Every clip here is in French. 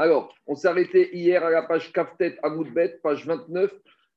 Alors, on s'est arrêté hier à la page Kaftet Amoudbet, page 29.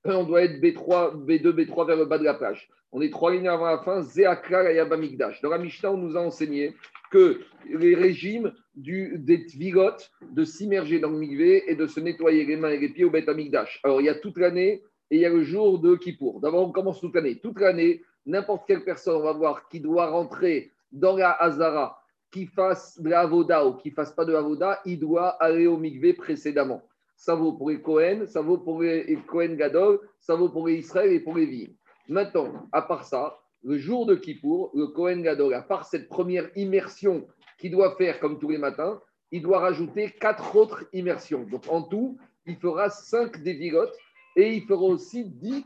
On doit être B3, B2, B3 vers le bas de la page. On est trois lignes avant la fin. Zéakra et Yabamikdash. Dans la Mishnah, on nous a enseigné que les régimes du, des tvigot, de s'immerger dans le migvé et de se nettoyer les mains et les pieds au Bet Amikdash. Alors, il y a toute l'année et il y a le jour de Kippour. D'abord, on commence toute l'année. Toute l'année, n'importe quelle personne, on va voir, qui doit rentrer dans la Hazara, qui fasse de la Avoda ou qui fasse pas de Avoda, il doit aller au migvé précédemment. Ça vaut pour les Cohen, ça vaut pour les Cohen Gadol, ça vaut pour les Israël et pour les Villes. Maintenant, à part ça, le jour de Kippour, le Cohen Gadol, à part cette première immersion qu'il doit faire comme tous les matins, il doit rajouter quatre autres immersions. Donc en tout, il fera cinq dévigotes et il fera aussi dix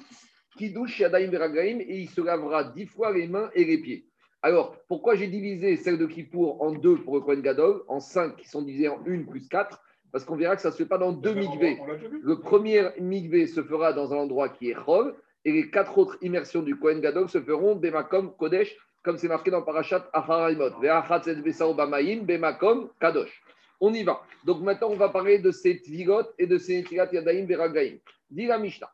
kiddush yadaim veragaim et il se lavera dix fois les mains et les pieds. Alors, pourquoi j'ai divisé celle de Kippour en deux pour le Kohen Gadol, en cinq qui sont divisées en une plus quatre? Parce qu'on verra que ça ne se fait pas dans deux migvés. Le premier migvé se fera dans un endroit qui est Chol et les quatre autres immersions du Kohen Gadol se feront Bemakom Kodesh, comme c'est marqué dans Parashat Aharaimot. Bemakom Kadosh. On y va. Donc maintenant, on va parler de ces tvigot et de ces tirat yadaim veragaim. Dit la Mishnah.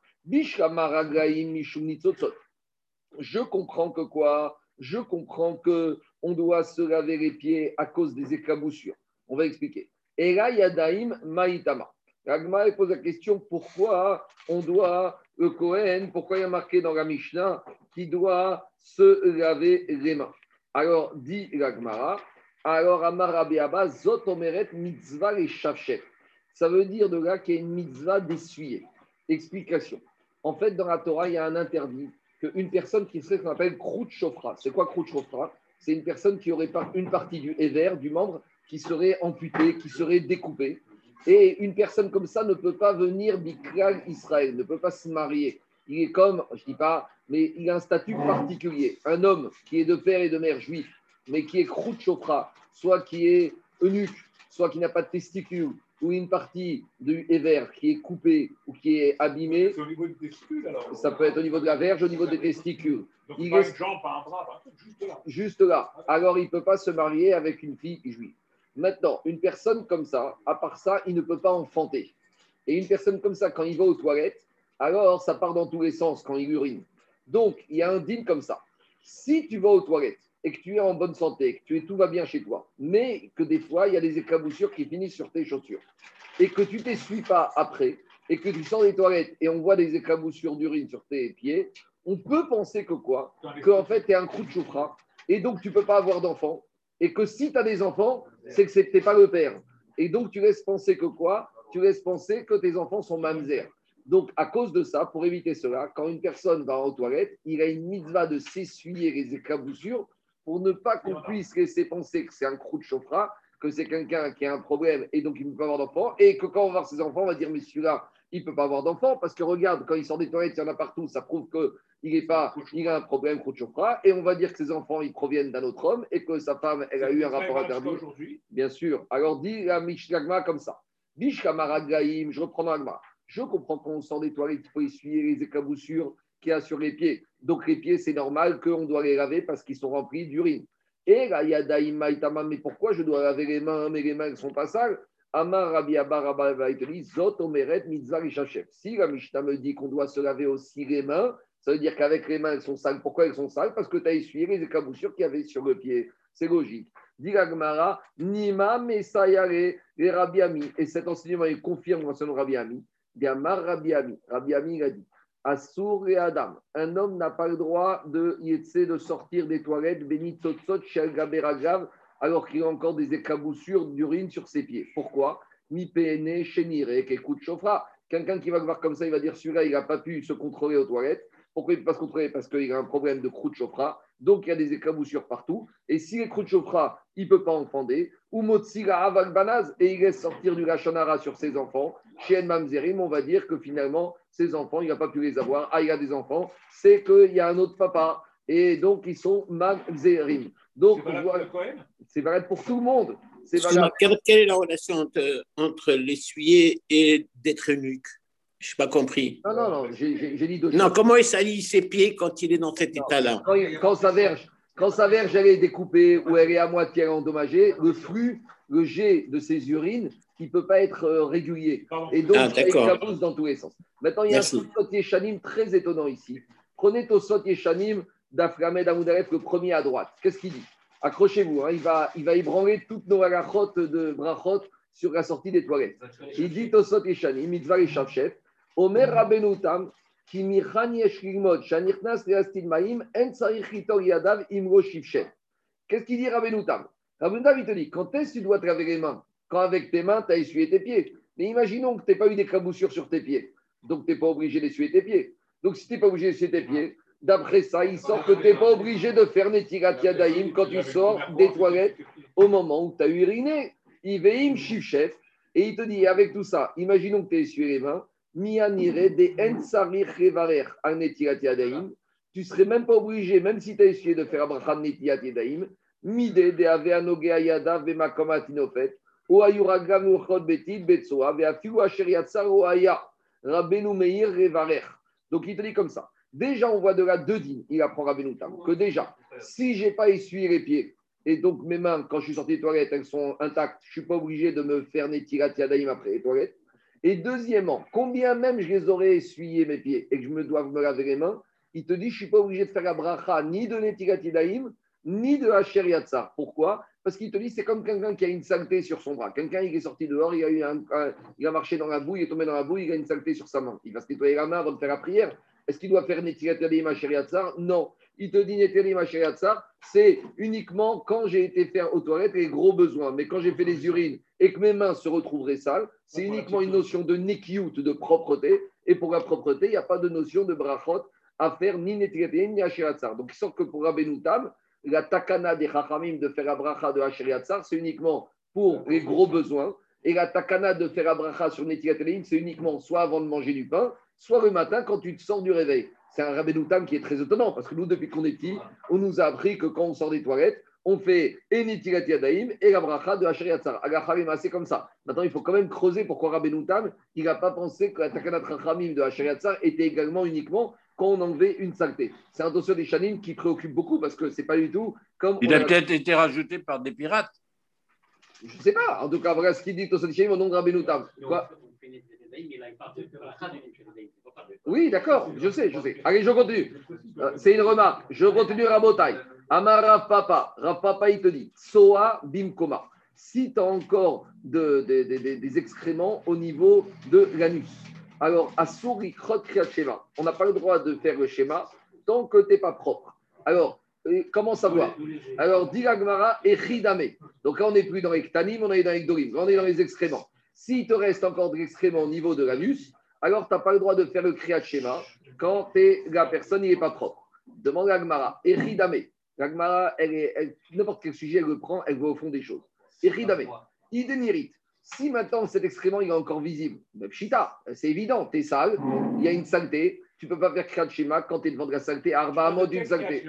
Je comprends que quoi? Je comprends que on doit se laver les pieds à cause des éclaboussures. On va expliquer. Et là, yadaim maïtama. Ragma pose la question pourquoi on doit, le Kohen, pourquoi il y a marqué dans la Mishnah qu'il doit se laver les mains? Alors, dit Ragmara, alors Amar Zot Omeret Mitzvah et Ça veut dire de là qu'il y a une mitzvah d'essuyer. Explication. En fait, dans la Torah, il y a un interdit qu'une personne qui serait ce qu'on appelle Krout Shofra. C'est quoi Krout Shofra C'est une personne qui aurait une partie du éver, du membre, qui serait amputée, qui serait découpée. Et une personne comme ça ne peut pas venir Bikral Israël, ne peut pas se marier. Il est comme, je ne dis pas, mais il a un statut particulier. Un homme qui est de père et de mère juif, mais qui est Shofra, soit qui est eunuque, soit qui n'a pas de testicules, ou une partie du éver qui est coupée ou qui est abîmée. C'est au niveau des testicules alors Ça peut être au niveau de la verge, au niveau des testicules. Donc, il pas est... une jambe, pas un bras, pas un truc, juste là. Juste là. Alors, il ne peut pas se marier avec une fille juive. Maintenant, une personne comme ça, à part ça, il ne peut pas enfanter. Et une personne comme ça, quand il va aux toilettes, alors ça part dans tous les sens quand il urine. Donc, il y a un dîme comme ça. Si tu vas aux toilettes et que tu es en bonne santé, que tu es, tout va bien chez toi, mais que des fois, il y a des éclaboussures qui finissent sur tes chaussures, et que tu ne t'essuies pas après, et que tu sors des toilettes et on voit des éclaboussures d'urine sur tes pieds, on peut penser que quoi? Qu'en fait, tu es un crou de choufra, et donc tu ne peux pas avoir d'enfants, et que si tu as des enfants, c'est que ce n'es pas le père. Et donc tu laisses penser que quoi? Tu laisses penser que tes enfants sont mamzer. Donc, à cause de ça, pour éviter cela, quand une personne va aux toilettes, il a une mitzvah de s'essuyer les éclaboussures pour ne pas qu'on puisse laisser penser que c'est un crou de chauffra, que c'est quelqu'un qui a un problème et donc il ne peut pas avoir d'enfant, et que quand on va voir ses enfants, on va dire, mais celui-là, il ne peut pas avoir d'enfant, parce que regarde, quand il sort des toilettes, il y en a partout, ça prouve qu'il est pas, il a un problème, crou de chauffra, et on va dire que ses enfants, ils proviennent d'un autre homme, et que sa femme, elle a eu un rapport interdit. Bien sûr. Alors, dit la Mishlagma comme ça. je reprends l'agma. Je comprends qu'on sort des toilettes, il faut essuyer les éclaboussures qu'il y a sur les pieds. Donc les pieds, c'est normal qu'on doit les laver parce qu'ils sont remplis d'urine. Et là, mais pourquoi je dois laver les mains, mais les mains ne sont pas sales? Amar Rabbi Zot Omeret Si la Mishnah me dit qu'on doit se laver aussi les mains, ça veut dire qu'avec les mains, elles sont sales. Pourquoi elles sont sales? Parce que tu as essuyé les éclaboussures qu'il y avait sur le pied. C'est logique. Dit Nima Mesayare, les Rabbi Ami. Et cet enseignement, il confirme l'enseignement Rabbi Ami. Amar Rabbi Ami. Rabbi Ami, il a dit Assour et Adam. Un homme n'a pas le droit de, de sortir des toilettes, béni alors qu'il a encore des éclaboussures d'urine sur ses pieds. Pourquoi? Mi PN, chénire, écoute chauffera. Quelqu'un qui va le voir comme ça, il va dire celui-là, il n'a pas pu se contrôler aux toilettes. Pourquoi il ne peut pas se contrôler Parce qu'il a un problème de croûte chauffra. Donc, il y a des éclaboussures partout. Et si les croûtes chauffra, il ne peut pas en fonder. Ou Motsila Avalbanaz, et il laisse sortir du Lachonara sur ses enfants. Chez Mamzerim, on va dire que finalement, ses enfants, il n'a pas pu les avoir. Ah, il a des enfants, c'est qu'il y a un autre papa. Et donc, ils sont mamzerim. Donc, c'est valable pour tout le monde. Quelle est la relation entre, entre l'essuyer et d'être eunuque? Je n'ai pas compris. Non, non, non, j'ai dit deux Non, comment il salit ses pieds quand il est dans cet état-là quand, sa verge, quand sa verge elle est découpée ou elle est à moitié endommagée, le flux, le jet de ses urines, qui ne peut pas être euh, régulier. Et donc, Ah, ça éclabousse dans tous les sens. Maintenant, il y a Merci. un Tosot Yeshanim très étonnant ici. Prenez Tosot Yeshanim d'Aframed Amoudaref, le premier à droite. Qu'est-ce qu'il dit? Accrochez-vous, hein, il, va, il va ébranler toutes nos halachot de brachot sur la sortie des toilettes. Il dit Tosot Yeshanim, mitzvah et chef. Omer Rabbeinu Tam, ki michan yesh lilmod, shanichnas leastil maim, en tzarich litor yadav imro shivshem. Qu'est-ce qu'il dit Rabbeinu Tam? Rabbeinu Tam, il te dit, quand est-ce que tu dois te laver les mains? Quand avec tes mains, tu as essuyé tes pieds. Mais imaginons que tu n'aies pas eu d'éclaboussures sur tes pieds. Donc, tu n'es pas obligé d'essuyer tes pieds. Donc, si tu n'es pas obligé d'essuyer tes pieds, d'après ça, il sort que tu n'es pas obligé de faire Netirat Yadayim quand tu sors des toilettes au moment où tu as uriné. Iveim Shivchef. Et il te dit, avec tout ça, imaginons que tu as essuyé les mains. Tu serais même pas obligé, même si tu as essuyé de faire Abraham Netirat Yadayim. Mide de Ave Anogea Yada Vemakoma Tinofet. O Ayuragam Uchod Betit Betsoa Veafiu Asher Yatsar Aya. Rabbeinu Meir Revarer. Donc il te dit comme ça. Déjà, on voit de là deux dîmes. Il apprend Rabbeinu Tam. Que déjà, si je n'ai pas essuyé les pieds, et donc mes mains, quand je suis sorti des toilettes, elles sont intactes, je suis pas obligé de me faire Netirat Yadayim après les toilettes. Et deuxièmement, combien même je les aurais essuyés mes pieds et que je me dois me laver les mains, il te dit je ne suis pas obligé de faire la bracha ni de Netirat Yadayim, ni de Hacher. Pourquoi? Parce qu'il te dit c'est comme quelqu'un qui a une saleté sur son bras. Quelqu'un il est sorti dehors, il a, marché dans la boue, il est tombé dans la boue, il a une saleté sur sa main. Il va se nettoyer la main avant de faire la prière. Est-ce qu'il doit faire Netirat Yadayim Hacher Yatsar Non. Il te dit Netirat Yadayim Hacher c'est uniquement quand j'ai été faire aux toilettes les gros besoins. Mais quand j'ai fait des urines et que mes mains se retrouveraient sales, c'est uniquement une notion de nekiut, de propreté. Et pour la propreté, il n'y a pas de notion de brachot à faire ni Yadayim ni Hacher Yatsar. Donc il sort que pour Rabbeinu la takana des Chachamim de faire la bracha de Hacher Yatsar, c'est uniquement pour les gros besoins. Et la takana de faire la bracha sur Yadayim, c'est uniquement soit avant de manger du pain, soit le matin quand tu te sors du réveil. C'est un Rabbeinu qui est très étonnant parce que nous, depuis qu'on est petit, on nous a appris que quand on sort des toilettes, on fait et Netirat Yadayim et la bracha de Hacher Yatsar. Agachamim, c'est comme ça. Maintenant, il faut quand même creuser pourquoi Rabbeinu Tam, il n'a pas pensé que la takana de Chachamim de Hacher Yatsar était également uniquement quand on enlevait une saleté. C'est un dossier des Chanim qui préoccupe beaucoup parce que c'est pas du tout comme. Il a peut-être été rajouté par des pirates. Je ne sais pas. En tout cas, voilà ce qu'il dit dossier des Chanim au nom de Rabbeinu Tam. Quoi? Oui, d'accord, je sais, je sais. Allez, je continue. Euh, C'est une remarque. Je continue Rabotai. Amara Papa. Il te dit Soa Bimkoma. Si tu as encore de- de- de- de- des excréments au niveau de l'anus. Alors, Asuri Krot Kriyat Shema. On n'a pas le droit de faire le schéma tant que tu n'es pas propre. Alors, comment savoir Alors, dit l'Agmara et Ridame. Donc là, on n'est plus dans les on est dans les Gdorim. Là, on est dans les excréments. S'il te reste encore de l'excrément au niveau de l'anus, alors tu n'as pas le droit de faire le Kriyat Shema quand la personne n'est pas propre. Demande l'Agmara. Eridame. L'Agmara, elle est, elle- n'importe quel sujet, elle le prend, elle va au fond des choses. Eridame. Idénirite. Si maintenant cet excrément il est encore visible, pshita, c'est évident, tu es sale, il y a une saleté, tu ne peux pas faire Kriyat Shema quand tu es devant de la saleté, arba mode d'une saleté.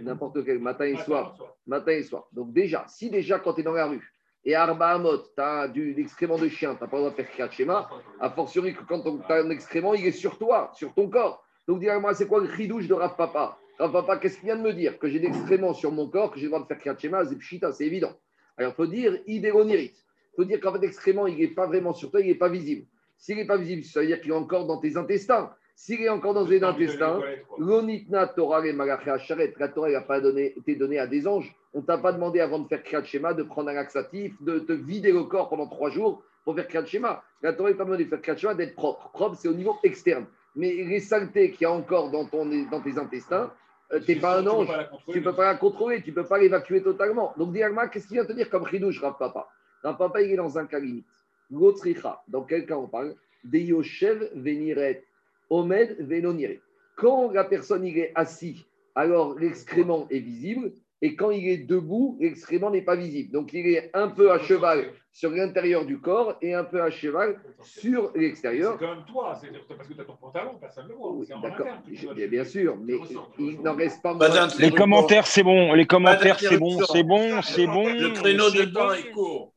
N'importe lequel. Quel, matin et soir matin et soir. Donc déjà, si déjà quand tu es dans la rue et Arba Hamot, tu as du l'excrément de chien, tu n'as pas le droit de faire Kriyat Shema, a fortiori que quand tu as un excrément, il est sur toi, sur ton corps. Donc dis-moi, c'est quoi le ridouche de Rav Papa? Papa, qu'est-ce qu'il vient de me dire Que j'ai des excréments sur mon corps, que j'ai le droit de faire Kriyat Shema, c'est évident. Alors il faut dire idéronirite. Il faut dire qu'en fait, l'excrément, il n'est pas vraiment sur toi, il n'est pas visible. S'il n'est pas visible, ça veut dire qu'il est encore dans tes intestins. S'il est encore dans tes intestins, L'onitna Torah malachés Hacharet, la Torah n'a pas donné, été donnée à des anges. On t'a pas demandé avant de faire Kriyat Shema de prendre un laxatif, de te vider le corps pendant trois jours pour faire Kriyat Shema. La Torah n'a pas demandé de faire Kriyat Shema d'être propre. Propre, c'est au niveau externe. Mais les saletés qu'il y a encore dans, ton, dans tes intestins, euh, tu n'es pas un ange. Tu ne peux pas la contrôler, tu ne peux pas l'évacuer totalement. Donc, Diagma, qu'est-ce qu'il vient te dire comme Ridouche, Rav Papa? Rav Papa, il est dans un cas limite. L'autricha, dans quel cas on parle? De Yoshev Veniret, Omed Venoniret. Quand la personne il est assis, alors l'excrément est visible, et quand il est debout, l'excrément n'est pas visible. Donc il est un peu à cheval sur l'intérieur du corps et un peu à cheval sur C'est l'extérieur. quand même toi, c'est parce que tu as ton pantalon, personne ne le voit. Oui, C'est D'accord, bien, bien sûr, mais il n'en reste pas Pas moins. Les commentaires, c'est bon. Les commentaires, c'est bon, c'est bon, c'est bon. Le créneau de c'est temps bon. est court.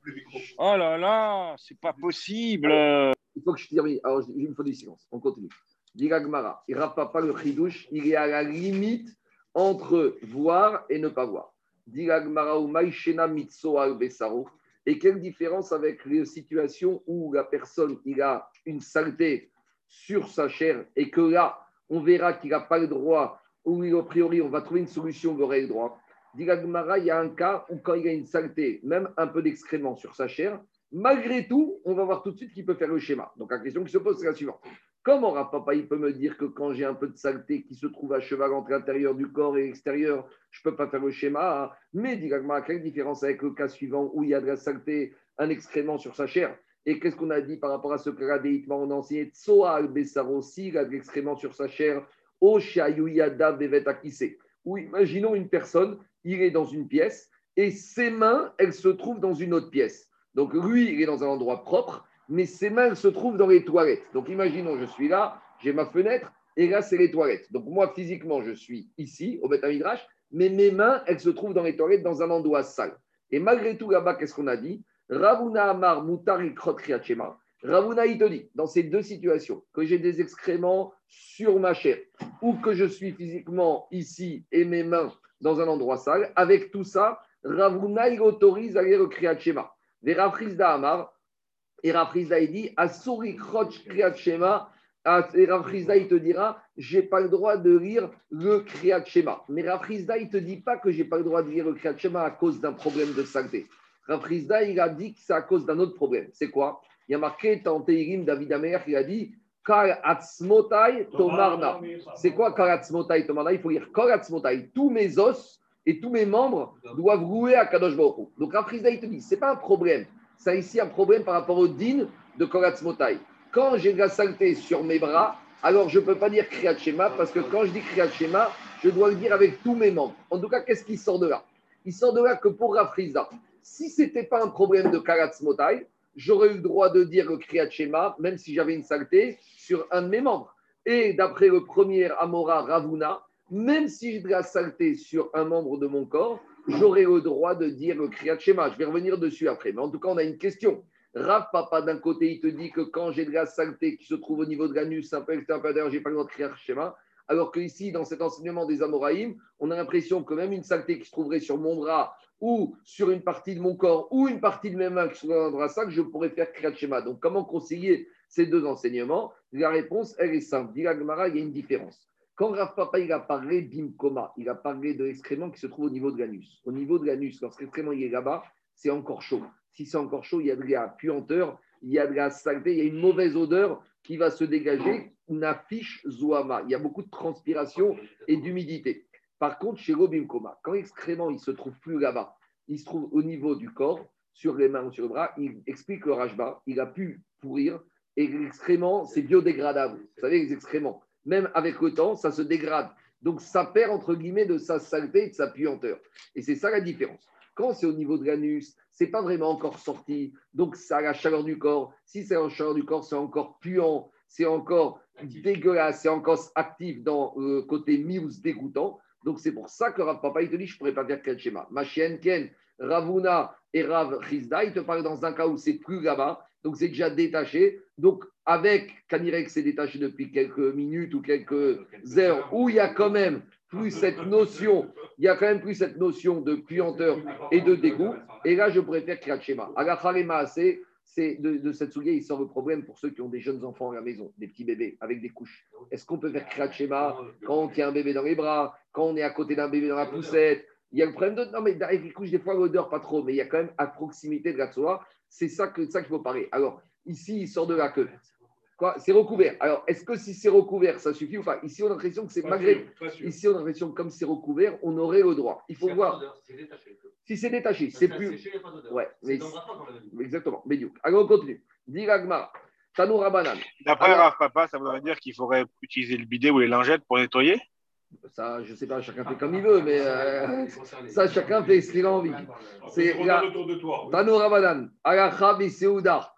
Oh là là, c'est pas possible. Il faut que je termine. Alors, je- il me faut du silence. On continue. Diragmara, il rappe pas le chidouche, il est à la limite entre voir et ne pas voir. Et quelle différence avec les situations où la personne il a une saleté sur sa chair et que là, on verra qu'il n'a pas le droit, ou a priori, on va trouver une solution, il aurait le droit. Dit la Gemara, il y a un cas où quand il a une saleté, même un peu d'excrément sur sa chair, malgré tout, on va voir tout de suite qu'il peut faire le schéma. Donc la question qui se pose, c'est la suivante. Comment Papa il peut me dire que quand j'ai un peu de saleté qui se trouve à cheval entre l'intérieur du corps et l'extérieur, je ne peux pas faire le schéma hein Mais Gemara, quelle différence avec le cas suivant où il y a de la saleté, un excrément sur sa chair? Et qu'est-ce qu'on a dit par rapport à ce cas On a enseigné Tsoa al il a de l'excrément sur sa chair, O Shayuyada Bevet Akise. Ou imaginons une personne, il est dans une pièce et ses mains, elles se trouvent dans une autre pièce. Donc lui, il est dans un endroit propre, mais ses mains, se trouvent dans les toilettes. Donc imaginons, je suis là, j'ai ma fenêtre, et là, c'est les toilettes. Donc moi, physiquement, je suis ici, au Beth mais mes mains, elles se trouvent dans les toilettes, dans un endroit sale. Et malgré tout, là-bas, qu'est-ce qu'on a dit? Ravuna Amar Mutari Ravuna, il te dit, dans ces deux situations, que j'ai des excréments sur ma chair ou que je suis physiquement ici et mes mains dans un endroit sale, avec tout ça, Ravuna, il autorise à au Kriyat Shema. Et Amar, et Rafrizda, il dit, Asuri Krot Kriyat Shema, et Rafrizda, il te dira, j'ai pas le droit de lire le Kriyat Shema. Mais Rafrizda, il te dit pas que j'ai pas le droit de lire le Kriyat Shema à cause d'un problème de saleté. Rafrizda, il a dit que c'est à cause d'un autre problème. C'est quoi? Il y a marqué dans Teirim David Amer, il a dit Kal Atzmotai Tomarna. C'est quoi Kal Atzmotai Tomarna? Il faut dire Kal Atzmotai. Tous mes os et tous mes membres doivent rouer à Kadosh Baruch Donc Rafrizda, il te dit c'est pas un problème. C'est ici un problème par rapport au din de Kal Atzmotai. Quand j'ai de la saleté sur mes bras, alors je ne peux pas dire Kriyat Shema parce que quand je dis Kriyat Shema, je dois le dire avec tous mes membres. En tout cas, qu'est-ce qui sort de là? Il sort de là que pour Rafrizda, si ce n'était pas un problème de Motai, j'aurais eu le droit de dire le même si j'avais une saleté, sur un de mes membres. Et d'après le premier Amora Ravuna, même si j'ai de la saleté sur un membre de mon corps, j'aurais le droit de dire le Kriyat Shema. Je vais revenir dessus après. Mais en tout cas, on a une question. Rav Papa, d'un côté, il te dit que quand j'ai de la saleté qui se trouve au niveau de l'anus, un peu extérieur, j'ai pas le droit de Kriyat Shema. Alors qu'ici, dans cet enseignement des Amoraïm, on a l'impression que même une saleté qui se trouverait sur mon bras ou sur une partie de mon corps ou une partie de mes mains qui sont dans un sac, je pourrais faire Kriyat Shema. Donc, comment concilier ces deux enseignements? La réponse, elle est simple. Dit il y a une différence. Quand Rav Papa il a parlé d'imkoma, il a parlé de l'excrément qui se trouve au niveau de l'anus. Au niveau de l'anus, lorsque l'excrément est là-bas, c'est encore chaud. Si c'est encore chaud, il y a de la puanteur, il y a de la saleté, il y a une mauvaise odeur qui va se dégager, une affiche zoama. Il y a beaucoup de transpiration et d'humidité. Par contre, chez Koma, quand l'excrément il se trouve plus là-bas, il se trouve au niveau du corps, sur les mains ou sur le bras, il explique le rajba, il a pu pourrir et l'excrément, c'est biodégradable. Vous savez, les excréments, même avec le temps, ça se dégrade. Donc, ça perd, entre guillemets, de sa saleté et de sa puanteur. Et c'est ça la différence. Quand c'est au niveau de l'anus, c'est pas vraiment encore sorti. Donc, ça a la chaleur du corps. Si c'est la chaleur du corps, c'est encore puant, c'est encore dégueulasse, c'est encore actif dans le côté mius dégoûtant. Donc c'est pour ça que Rav Papa, il te dit, je ne pourrais pas faire quel schéma. Ma chienne Ken, Ravuna et Rav Rizda, il te parle dans un cas où c'est plus là-bas, donc c'est déjà détaché. Donc avec Kanirek, c'est détaché depuis quelques minutes ou quelques heures, où il y a quand même plus cette notion, il y a quand même plus cette notion de puanteur et de dégoût. Et là, je faire Kriyat Shema. c'est c'est de, cette soulier, il sort le problème pour ceux qui ont des jeunes enfants à la maison, des petits bébés avec des couches. Est-ce qu'on peut faire Kriyat Shema quand on tient un bébé dans les bras, quand on est à côté d'un bébé dans la poussette Il y a le problème de. Non, mais avec les couches, des fois, l'odeur, pas trop, mais il y a quand même à proximité de la soie. C'est ça qu'il ça qu'il faut parler. Alors, ici, il sort de la queue. Quoi C'est recouvert. Alors, est-ce que si c'est recouvert, ça suffit ou pas? Ici, on a l'impression que c'est malgré. Ici, on a l'impression que comme c'est recouvert, on aurait le droit. Il faut voir. Si c'est détaché, c'est plus. Ouais, mais... Exactement. Mais Alors on continue. Diragma, Tanoura Banane. D'après Rav Papa, ça voudrait dire qu'il faudrait utiliser le bidet ou les lingettes pour nettoyer? Ça, je ne sais pas, chacun fait comme il veut, mais euh, ça, chacun fait ce qu'il a envie. C'est Tanoura Banane, Agacha Seouda.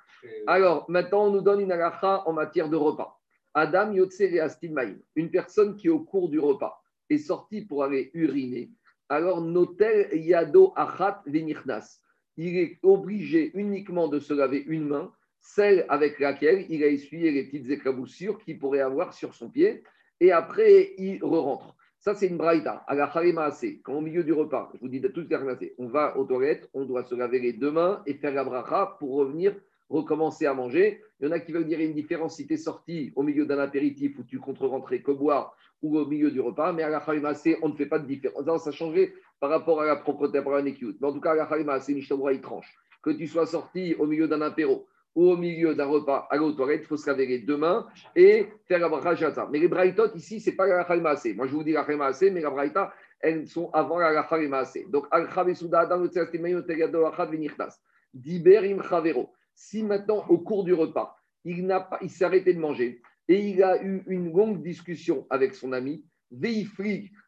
Alors, maintenant, on nous donne une agacha en matière de repas. Adam Yotse Astilmaïm, une personne qui, au cours du repas, est sortie pour aller uriner alors notel yado achat venichnas. Il est obligé uniquement de se laver une main, celle avec laquelle il a essuyé les petites éclaboussures qu'il pourrait avoir sur son pied, et après il re-rentre. Ça, c'est une braïta. À la Maasé, quand au milieu du repas, je vous dis de tout ce on va aux toilettes, on doit se laver mains et faire la bracha pour revenir recommencer à manger. Il y en a qui veulent dire une différence si tu es sorti au milieu d'un apéritif où tu comptes rentrer que boire ou au milieu du repas. Mais à la Maasé, on ne fait pas de différence. Non, ça changerait par rapport à la propreté, par la Mais en tout cas, à la Nishtabura, il tranche. Que tu sois sorti au milieu d'un apéro ou au milieu d'un repas, aller aux toilettes, il faut se laver les deux mains et faire la bracha Mais les braïtot, ici, ce n'est pas la Maasé. Moi, je vous dis la Maasé, mais la braïta, elles sont avant la Maasé. Donc, Chavero. Si maintenant, au cours du repas, il, pas, il s'est arrêté de manger et il a eu une longue discussion avec son ami,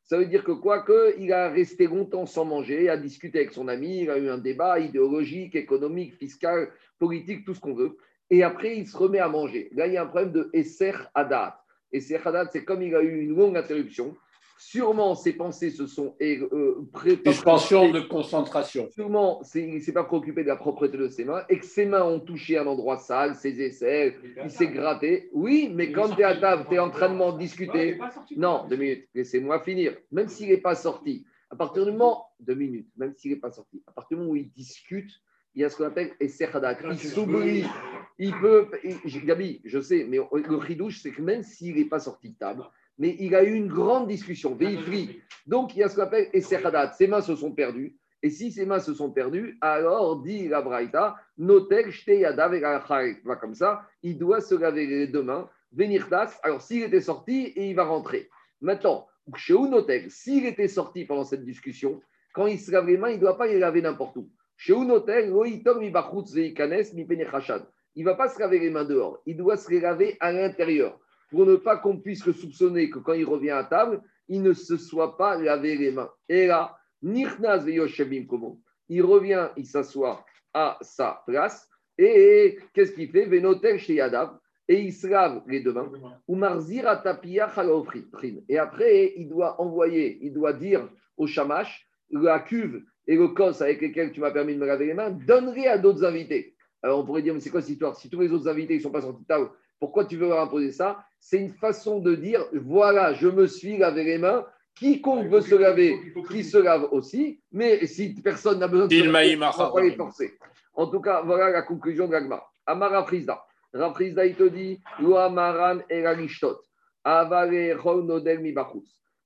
Ça veut dire que quoi il a resté longtemps sans manger, a discuté avec son ami, il a eu un débat idéologique, économique, fiscal, politique, tout ce qu'on veut. Et après, il se remet à manger. Là, il y a un problème de Esser Hadat. Esser Hadat, c'est comme il a eu une longue interruption. Sûrement, ses pensées se sont euh, Suspension de concentration. Sûrement, il ne s'est pas préoccupé de la propreté de ses mains et que ses mains ont touché un endroit sale, ses aisselles, il s'est gratté. Oui, mais quand tu es à table, tu es en train de discuter. Non, deux minutes, laissez-moi finir. Même s'il n'est pas sorti, à partir du moment, deux minutes, même s'il n'est pas sorti, à partir du moment où il discute, il y a ce qu'on appelle Esserhadak. Il s'oublie. Il peut. Gabi, je sais, mais le ridouche, c'est que même s'il n'est pas sorti de table, mais il a eu une grande discussion, Veifri. Donc, il y a ce qu'on appelle Esserhadat. Ses mains se sont perdues. Et si ses mains se sont perdues, alors, dit la Braïta, Notel, va comme ça, il doit se laver les deux mains, venir tas. Alors, s'il était sorti, et il va rentrer. Maintenant, chez Notel, s'il était sorti pendant cette discussion, quand il se lave les mains, il ne doit pas les laver n'importe où. Chez Unotel, il ne va pas se laver les mains dehors, il doit se les laver à l'intérieur pour ne pas qu'on puisse le soupçonner que quand il revient à table, il ne se soit pas lavé les mains. Et là, Nirnaz Il revient, il s'assoit à sa place. Et qu'est-ce qu'il fait Venotel chez Yadav. Et il se lave les deux mains. Et après, il doit envoyer, il doit dire au chamash, la cuve et le cos avec lesquels tu m'as permis de me laver les mains, donnerai à d'autres invités. Alors on pourrait dire, mais c'est quoi cette histoire Si tous les autres invités ne sont pas sortis de table, pourquoi tu veux leur imposer ça? C'est une façon de dire voilà, je me suis lavé les mains. Quiconque veut se laver, qui se lave aussi. Mais si personne n'a besoin de se laver, on va pas les forcer. En tout cas, voilà la conclusion de l'agma. Amara Frisda. Rafrizda, il te dit Amaran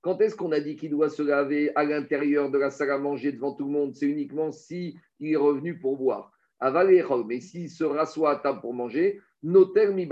Quand est-ce qu'on a dit qu'il doit se laver à l'intérieur de la salle à manger devant tout le monde? C'est uniquement si il est revenu pour boire. Mais s'il se rassoit à table pour manger, noter mi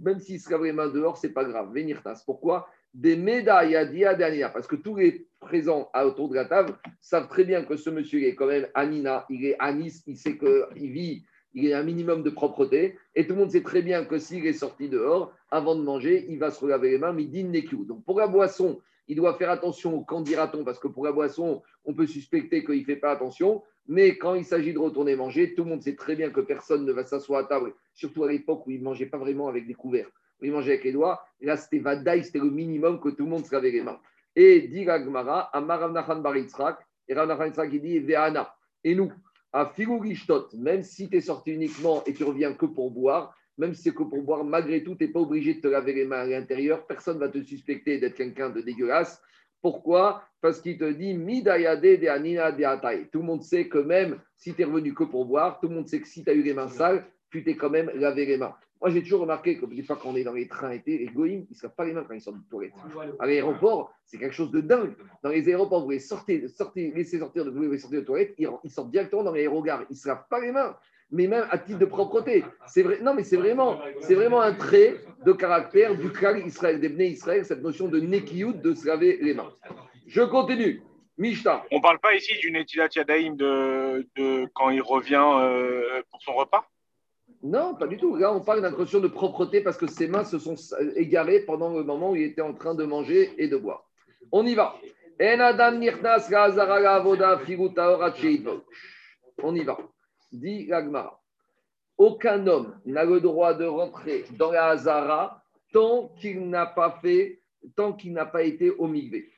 même s'il se lave les mains dehors, c'est pas grave. Venir tas. Pourquoi? Des médailles à dia dernière. Parce que tous les présents autour de la table savent très bien que ce monsieur est quand même Anina, il est Anis, il sait qu'il vit, il a un minimum de propreté. Et tout le monde sait très bien que s'il est sorti dehors, avant de manger, il va se laver les mains, midi nekiu. Donc pour la boisson, il doit faire attention au quand dira-t-on, parce que pour la boisson, on peut suspecter qu'il ne fait pas attention. Mais quand il s'agit de retourner manger, tout le monde sait très bien que personne ne va s'asseoir à table, surtout à l'époque où il ne mangeait pas vraiment avec des couverts, où il mangeait avec les doigts. Là, c'était Vadaï, c'était le minimum que tout le monde se lavait les mains. Et dit Gmara, Amar Nachan Baritzrak, et Rav il dit Veana. Et nous, à Filurishtot, même si tu es sorti uniquement et tu reviens que pour boire, même si c'est que pour boire, malgré tout, tu n'es pas obligé de te laver les mains à l'intérieur. Personne ne va te suspecter d'être quelqu'un de dégueulasse. Pourquoi? Parce qu'il te dit Midayade de Anina de Tout le monde sait que même si tu es revenu que pour boire, tout le monde sait que si tu as eu les mains sales, tu t'es quand même lavé les mains. Moi, j'ai toujours remarqué que des fois, quand on est dans les trains été, les goïms, ils ne savent pas les mains quand ils sortent du toilette. À l'aéroport, c'est quelque chose de dingue. Dans les aéroports, vous les sortez, sortez laissez sortir de, vous les sortir de toilette, ils, sortent directement dans l'aérogare. Ils ne se lavent pas les mains mais même à titre de propreté. C'est vrai, non, mais c'est vraiment, c'est vraiment un trait de caractère du clan Israël, des Israël, cette notion de nekiyut, de se laver les mains. Je continue. Mishta. On ne parle pas ici du Netilat Yadaïm de, de, quand il revient euh, pour son repas? Non, pas du tout. Là, on parle d'une notion de propreté parce que ses mains se sont égarées pendant le moment où il était en train de manger et de boire. On y va. On y va dit l'agmara. Aucun homme n'a le droit de rentrer dans la Hazara tant qu'il n'a pas fait, tant qu'il n'a pas été au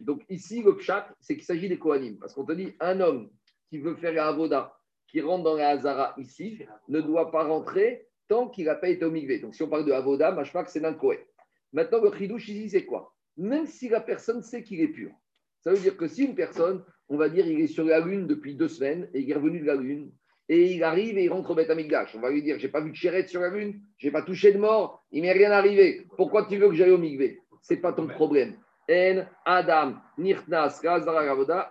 Donc ici, le pshat, c'est qu'il s'agit des Kohanim. Parce qu'on te dit, un homme qui veut faire la Avoda, qui rentre dans la Hazara ici, ne doit pas rentrer tant qu'il n'a pas été au Donc si on parle de Avoda, que c'est d'un Kohen. Maintenant, le chidouche ici, c'est quoi? Même si la personne sait qu'il est pur, Ça veut dire que si une personne, on va dire, il est sur la Lune depuis deux semaines et il est revenu de la Lune, et il arrive et il rentre au Beth Amikdash. On va lui dire J'ai pas vu de chérette sur la Lune, j'ai pas touché de mort, il m'est rien arrivé. Pourquoi tu veux que j'aille au Mikvé? C'est pas ton problème. En Adam, Nirtnas, Gavoda,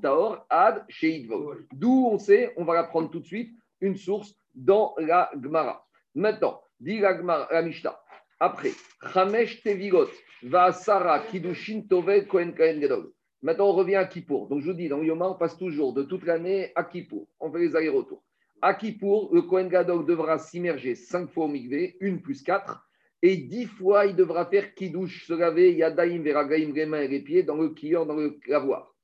Taor, Ad, Sheidvo. D'où on sait, on va l'apprendre tout de suite, une source dans la Gemara. Maintenant, dit la, Gemara, la Mishnah. Après, Chamesh Tevigot, Vasara, Kidushin, Tove, Kohen Kahen Gadol. Maintenant, on revient à Kippour. Donc, je vous dis, dans Yoma, on passe toujours de toute l'année à Kippour. On fait les allers-retours. À Kippour, le Kohen Gadol devra s'immerger cinq fois au Mikvé, une plus quatre. Et dix fois, il devra faire Kiddush, se laver, Yadaim, Veragaim, les et les dans le kior, dans le lavoir.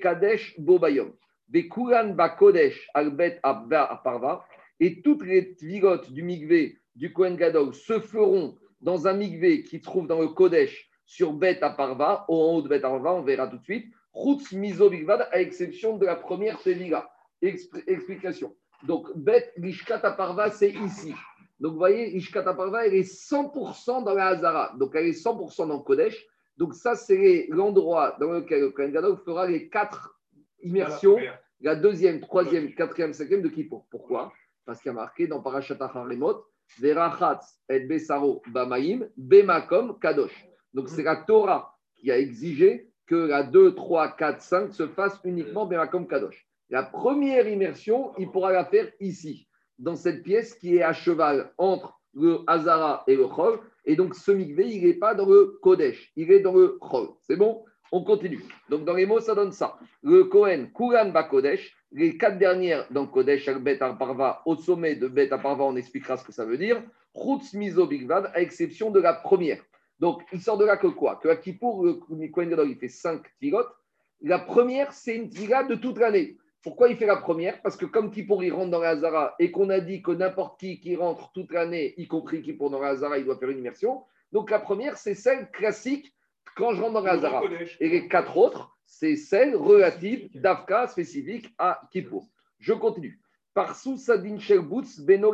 Kadesh, Bobayom. Bekuran Bakodesh, Albet Abba Parva. Et toutes les vigotes du Mikvé, du Kohen Gadol, se feront dans un Mikvé qui trouve dans le Kodesh, sur Bet Parva, au haut de Bet Parva, on verra tout de suite. Chutz Mizo Bigvad, à exception de la première Tevila. Explication. Donc, Bet Lishkat Parva, c'est ici. Donc, vous voyez, Ishkat Parva, elle est 100% dans la Hazara. Donc, elle est 100% dans Kodesh. Donc, ça, c'est l'endroit dans lequel le Kohen Gadol fera les quatre immersions, la deuxième, troisième, quatrième, cinquième de Kippour. Pourquoi? Parce qu'il y a marqué dans Parashat Haremot, Verachatz et Besaro Bamaim, Bemakom Kadosh. Donc, c'est la Torah qui a exigé que la 2, 3, 4, 5 se fasse uniquement Bemakom Kadosh. La première immersion, il pourra la faire ici, dans cette pièce qui est à cheval entre le Hazara et le Chol. Et donc, ce mikvé, il n'est pas dans le Kodesh, il est dans le Chol. C'est bon? On continue. Donc, dans les mots, ça donne ça. Le Kohen, Kuran ba Kodesh, les quatre dernières dans Kodesh, Bet Parva, au sommet de Bet Parva, on expliquera ce que ça veut dire. Chutz Mizo Bigvad, à exception de la première. Donc, il sort de là que quoi? Que à Kippour, le Kohen Gadol, il fait cinq tirotes. La première, c'est une tira de toute l'année. Pourquoi il fait la première? Parce que comme Kippour, il rentre dans la Hazara et qu'on a dit que n'importe qui qui rentre toute l'année, y compris Kippour dans la Hazara, il doit faire une immersion. Donc, la première, c'est celle classique quand je rentre dans la Hazara. Et les quatre autres, c'est celle relative d'Afka spécifique à Kippour. Je continue. Par Sadin Sherbutz Beno.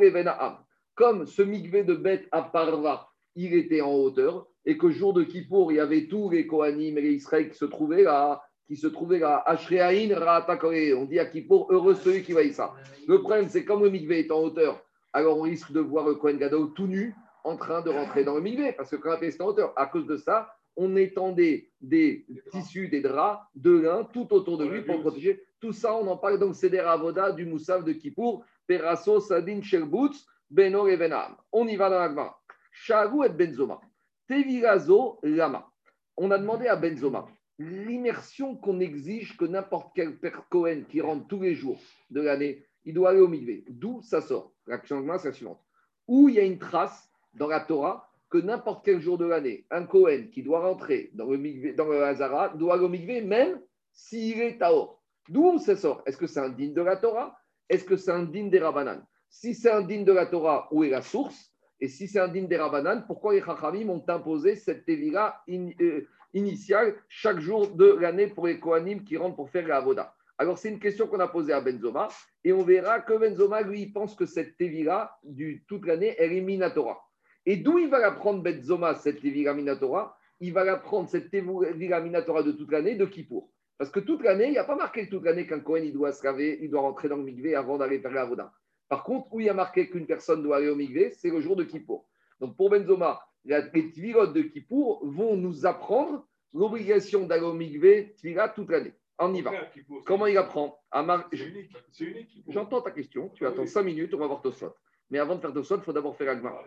Comme ce migvé de bête à Parva, il était en hauteur, et que jour de Kippour, il y avait tous les Kohanim et les Israël qui se trouvaient là, qui se trouvaient là, Ashreaïn. On dit à Kippour, heureux celui qui va y ça. Le problème, c'est comme le mikvé est en hauteur, alors on risque de voir le Kohen Gadol tout nu en train de rentrer dans le mikvé, parce que quand est en hauteur, à cause de ça, on étendait des tissus, des draps, de lin tout autour de lui pour le protéger. Tout ça, on en parle donc, c'est des ravodas du Moussaf de Kippour, Perasso, Sadin, Sherbutz, Beno et Benam. On y va dans la Gemara. Charou et Benzoma. Tevilazo Lama. On a demandé à Benzoma l'immersion qu'on exige que n'importe quel père Cohen qui rentre tous les jours de l'année, il doit aller au mikvé. D'où ça sort? L'action c'est la suivante. Où il y a une trace dans la Torah que n'importe quel jour de l'année, un Cohen qui doit rentrer dans le, mikvé, dans le Hazara doit aller au mikvé même s'il est Taor. D'où ça sort? Est-ce que c'est un digne de la Torah? Est-ce que c'est un digne des Rabbanan? Si c'est un digne de la Torah, où est la source? Et si c'est un digne des Rabbanan, pourquoi les Chachamim ont imposé cette Tevila euh, initiale chaque jour de l'année pour les Kohanim qui rentrent pour faire la Avoda? Alors, c'est une question qu'on a posée à Benzoma et on verra que Benzoma, lui, pense que cette Tevila, du, toute l'année, est Minatora. Et d'où il va la prendre, Benzoma, cette Tevila Minatora? Il va la prendre, cette Tevila Minatora de toute l'année, de Kippour. Parce que toute l'année, il n'y a pas marqué toute l'année qu'un Kohen il doit se laver, il doit rentrer dans le mikvé avant d'aller faire la Avoda. Par contre, où il y a marqué qu'une personne doit aller au c'est le jour de Kippour. Donc pour Benzoma, les tvilotes de Kippour vont nous apprendre l'obligation d'aller au Mikvé tvila toute l'année. On y va. Comment il apprend J'entends ta question. Tu attends 5 minutes, on va voir Tosfot. Mais avant de faire Tosfot, il faut d'abord faire Agmar.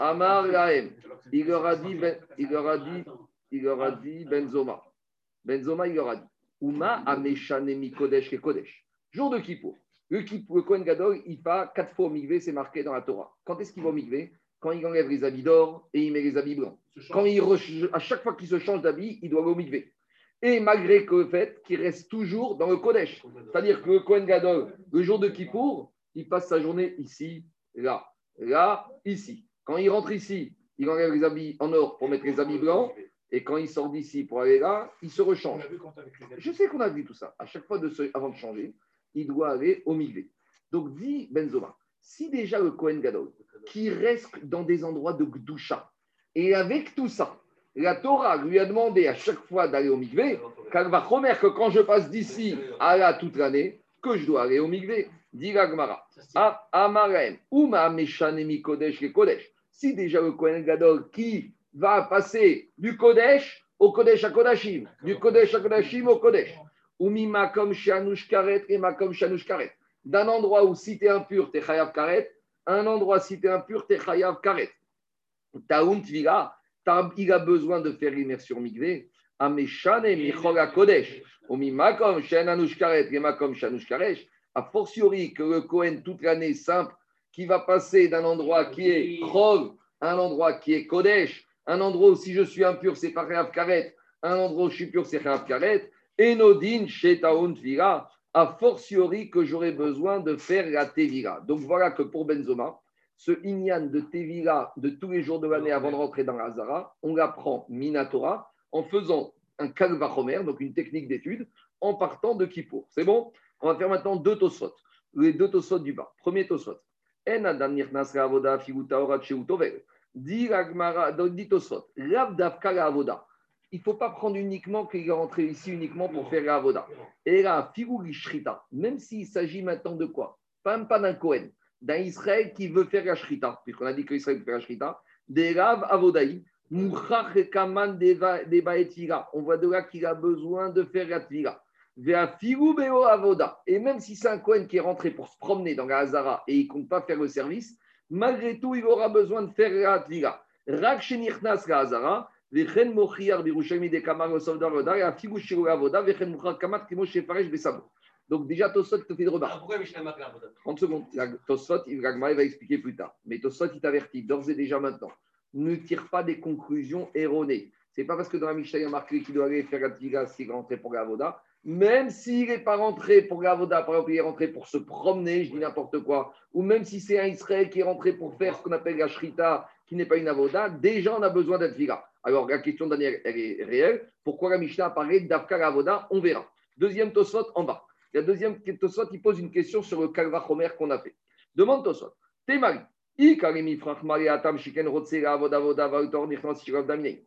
Amar Lahem. Il leur a dit, ben, il leur a dit, il leur a dit Benzoma. Benzoma, il leur a dit Uma Ameshanemi Kodesh et Kodesh. Jour de Kippour. Le, le Kohen Gadol, il va quatre fois au Mikvé, c'est marqué dans la Torah. Quand est-ce qu'il va au Mikvé Quand il enlève les habits d'or et il met les habits blancs. Quand il à chaque fois qu'il se change d'habit, il doit aller au Mikvé. Et malgré le fait qu'il reste toujours dans le Kodesh. C'est-à-dire que le Kohen Gadol, le jour de Kippour, il passe sa journée ici, là, là, ici. Quand il rentre ici, il enlève les habits en or pour mettre les habits blancs. Et quand il sort d'ici pour aller là, il se rechange. Je sais qu'on a vu tout ça. À chaque fois, de avant de changer, il doit aller au Mikvé. Donc, dit Benzoma, si déjà le Kohen Gadol, qui reste dans des endroits de Gdusha, et avec tout ça, La Torah lui a demandé à chaque fois d'aller au mikvé, car va Chomer que quand je passe d'ici à là toute l'année, que je dois aller au mikvé. Dit la Gemara. Ah, Amarem, Uma Meshanemi Kodesh les Kodesh. Si déjà le Kohen Gadol qui va passer du Kodesh au Kodesh à Kodashim, du Kodesh à Kodashim au Kodesh, Umi Makom Shanush Karet et Makom Shanush Karet. D'un endroit où si tu es impur, tu es Chayav Karet, un endroit si tu es impur, tu es Chayav Karet. Taoum Tvila, il a besoin de faire l'immersion mikvé. Ameshane Michola Kodesh. Umi Makom Shanush Karet et Makom Shanush Karet a fortiori que le Kohen toute l'année simple, qui va passer d'un endroit qui est Chol, un endroit qui est Kodesh, un endroit où si je suis impur, c'est pas Karet, un endroit où je suis pur, c'est Karet, et Nodin Shetaun Tvira, a fortiori que j'aurais besoin de faire la Tevira. Donc voilà que pour Benzoma, ce Inyan de Tevira de tous les jours de l'année avant de rentrer dans la Zara, on l'apprend Minatora en faisant un Kalvachomer, donc une technique d'étude, en partant de Kippour. C'est bon? On va faire maintenant deux tosfot. Les deux tosfot du bas. Premier tosfot. En. Dit dit tosfot. Lav davka avoda. Il ne faut pas prendre uniquement qu'il est rentré ici uniquement pour faire la avoda. Et là, figuri shrita. Même s'il s'agit maintenant de quoi? Pas, pas d'un Kohen, d'un Israël qui veut faire la shrita, puisqu'on a dit que Israël veut faire la shrita. Des rav avodaï. On voit de là qu'il a besoin de faire la tvila. Et même si c'est un Cohen qui est rentré pour se promener dans la Hazara et il ne compte pas faire le service, malgré tout, il aura besoin de faire la Tvila. Rak Shenirnas la Hazara, Donc déjà, Tosot te fait de remarque. Pourquoi Mishnah marque la 30 secondes. Tosot, il va expliquer plus tard. Mais Tosot, il t'avertit d'ores et déjà maintenant. Ne tire pas des conclusions erronées. Ce n'est pas parce que dans la Mishnah, il y a marqué qu'il doit aller faire la Tvila s'il est rentré pour la Voda même s'il n'est pas rentré pour Gavoda, par exemple, il est rentré pour se promener, je dis n'importe quoi, ou même si c'est un Israël qui est rentré pour faire ce qu'on appelle la Shrita, qui n'est pas une Avoda, déjà on a besoin d'être vira. Alors la question de elle est réelle. Pourquoi la Mishnah parlé d'Afka Avoda On verra. Deuxième Tosot en bas. La deuxième Tosot, il pose une question sur le Kalva qu'on a fait. Demande Tosot.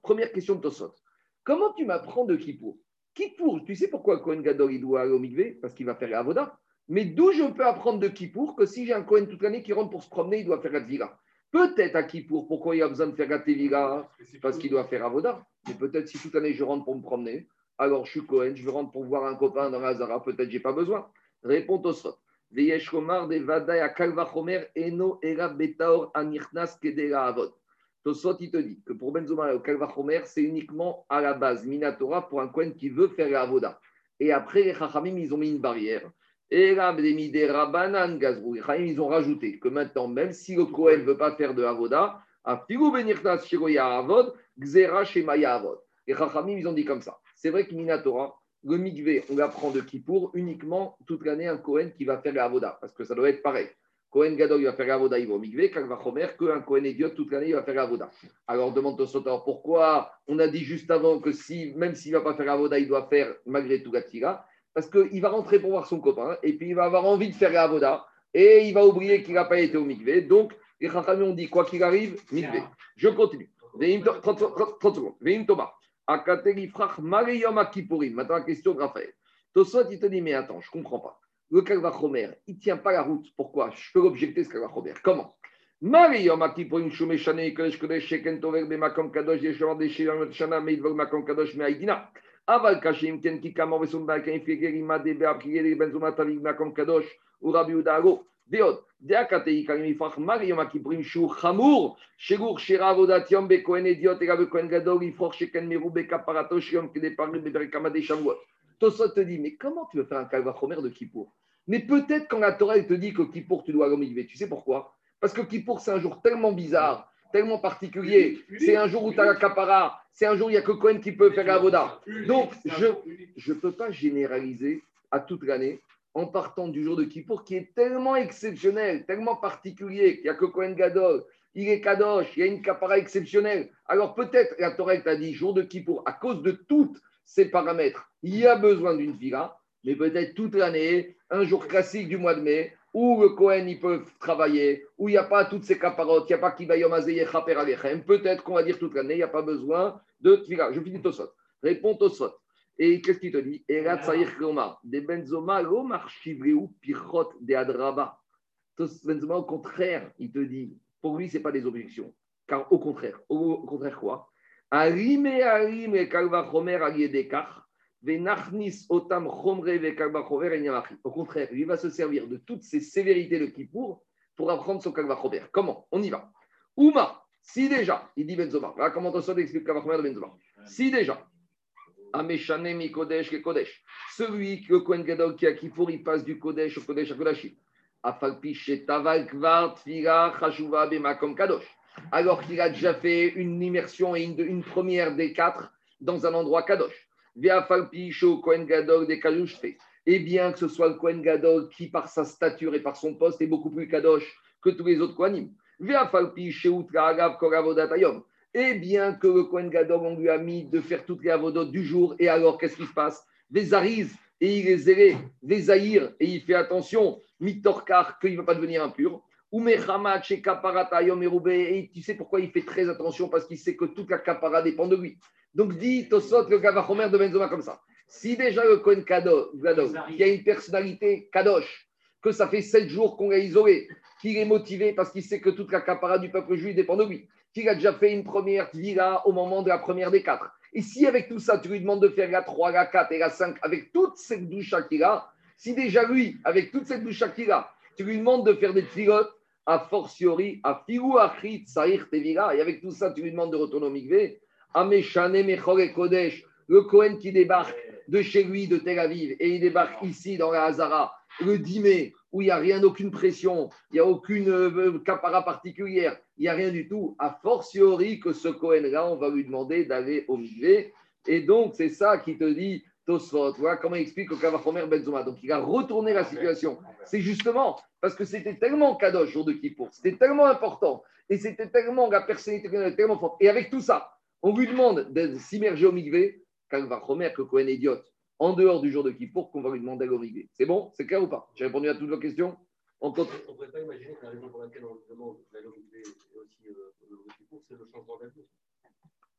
Première question de Tosot. Comment tu m'apprends de Kippour? Kippour, tu sais pourquoi Cohen Gadol il doit aller au mikvé? Parce qu'il va faire la avoda. Mais d'où je peux apprendre de Kippour que si j'ai un Cohen toute l'année qui rentre pour se promener, il doit faire la tvila Peut-être à Kippour, pourquoi il a besoin de faire la Parce qu'il doit faire avoda. Mais peut-être si toute l'année je rentre pour me promener, alors je suis Cohen, je veux rentrer pour voir un copain dans la Zara, peut-être j'ai pas besoin. Réponds au eno betaor anirnas kedera avod. Tosot, il te dit que pour Benzoma et Kalvachomer, c'est uniquement à la base Minatora pour un Kohen qui veut faire la Avoda. Et après, les Chachamim, ils ont mis une barrière. Ils ont rajouté que maintenant, même si le Kohen ne veut pas faire de Avoda. Les Chachamim, ils ont dit comme ça. C'est vrai que Minatora, le Mikvé, on l'apprend de Kippour uniquement toute l'année un Kohen qui va faire la Avoda, parce que ça doit être pareil. Cohen Gadol, il va faire Avoda, il va au Mikvé. Kalvachomer, qu'un Cohen idiot, toute l'année, il va faire Avoda. Alors, demande au pourquoi on a dit juste avant que même s'il ne va pas faire Avoda, il doit faire malgré tout la tira Parce qu'il va rentrer pour voir son copain et puis il va avoir envie de faire Avoda et il va oublier qu'il n'a pas été au Mikvé. Donc, les Chachamim ont dit quoi qu'il arrive, Mikvé. Je continue. 30 secondes. Maintenant, la question de Raphaël. Tosot, il te dit, mais attends, je ne comprends pas le Kalvachomer, il ne tient pas la route. Pourquoi? Je peux l'objecter, ce Kalvachomer. Comment? Aval Kashim, Kenki Kamor, Vesumba, Kainfi, Gerima, Debea, Priere, Benzuma, Tavik, Makom Kadosh, Urabi Udago, Deot, Deakatei, Karim, Ifach, Mariam, Akibrim, Shou, Hamour, Shegour, Shera, Vodatium, Bekoen, Ediot, Erabe, Koen, Gador, Ifor, Sheken, Merou, Bekaparato, Shiom, Kedeparim, Beberekama, Deshamot. Tosot te dit, mais comment tu veux faire un Kalvachomer de Kippour Mais peut-être quand la Torah te dit que Kippour, tu dois aller au Tu sais pourquoi? Parce que Kippour, c'est un jour tellement bizarre tellement particulier. C'est un jour où tu as la capara. C'est un jour où il n'y a que Cohen qui peut faire la voda. Donc, je ne peux pas généraliser à toute l'année en partant du jour de Kippour qui est tellement exceptionnel, tellement particulier, qu'il n'y a que Cohen Gadol, il est Kadosh, il y a une capara exceptionnelle. Alors peut-être la Torah t'a dit jour de Kippour, à cause de toutes ces paramètres, il y a besoin d'une villa, mais peut-être toute l'année, un jour classique du mois de mai, où le Cohen, ils peuvent travailler, où il n'y a pas toutes ces caparottes, il n'y a pas qui va yomazeyecha alechem, peut-être qu'on va dire toute l'année, il n'y a pas besoin de tvila. Je finis Tosot. Réponds Tosot. Et qu'est-ce qu'il te dit? Kloma, des benzoma, de adraba. Benzoma, au contraire, il te dit, pour lui, ce n'est pas des objections. Car au contraire, au, contraire quoi? Arime arim le kalva chomer aliedekar, otam. Au contraire, lui va se servir de toutes ces sévérités de Kippour pour apprendre son kalva chomer. Comment? On y va. Ouma, si déjà, il dit Benzoma, voilà comment on explique kalva chomer de Benzoma? Si déjà, Ameshane Kodesh ke Kodesh. Celui que Kohen qui a Kippour, il passe du Kodesh au Kodesh à bemakom kadosh. Alors qu'il a déjà fait une immersion et une première des quatre dans un endroit kadosh. Kohen Gadol de kadosh fait. Et bien que ce soit le Kohen Gadol qui, par sa stature et par son poste, est beaucoup plus kadosh que tous les autres Kohanim. Et bien que le Kohen Gadol, on lui a mis de faire toutes les avodotes du jour, et alors qu'est-ce qui se passe? Des ariz, et il est zélé, des zahir, et il fait attention, mitorkar, qu'il ne va pas devenir impur. Et tu sais pourquoi il fait très attention? Parce qu'il sait que toute la kapara dépend de lui. Donc dit Tosot le Gavachomer de Benzoma comme ça. Si déjà le Kohen Gadol, qui a une personnalité kadosh, que ça fait sept jours qu'on l'a isolé, qu'il est motivé parce qu'il sait que toute la capara du peuple juif dépend de lui, qu'il a déjà fait une première tvila au moment de la première des quatre. Et si avec tout ça, tu lui demandes de faire la 3, la 4 et la 5, avec toute cette douche qu'il a, si déjà lui, avec toute cette douche qu'il a, tu lui demandes de faire des tfilotes, a fortiori, a figu achrit sahir tevila, et avec tout ça, tu lui demandes de retourner au et kodesh, le Cohen qui débarque de chez lui, de Tel Aviv, et il débarque ici dans la Hazara, le 10 mai, où il n'y a rien, aucune pression, il n'y a aucune euh, capara particulière, il n'y a rien du tout, a fortiori que ce Cohen-là, on va lui demander d'aller au mikvé. Et donc, c'est ça qui te dit Tosfot. Voilà comment il explique au Kavachomer Benzoma. Donc, il a retourné la situation. C'est justement parce que c'était tellement kadosh jour de Kippour, c'était tellement important, et c'était tellement, la personnalité tellement forte. Et avec tout ça, on lui demande de s'immerger au mikvé, Kavachomer, que Cohen est idiote, en dehors du jour de Kippour, qu'on va lui demander d'aller au mikvé. C'est bon? C'est clair ou pas? J'ai répondu à toutes vos questions on ne pourrait pas imaginer que la raison pour laquelle on demande d'aller au mikvé et aussi euh, le Kippour, c'est le changement d'avis.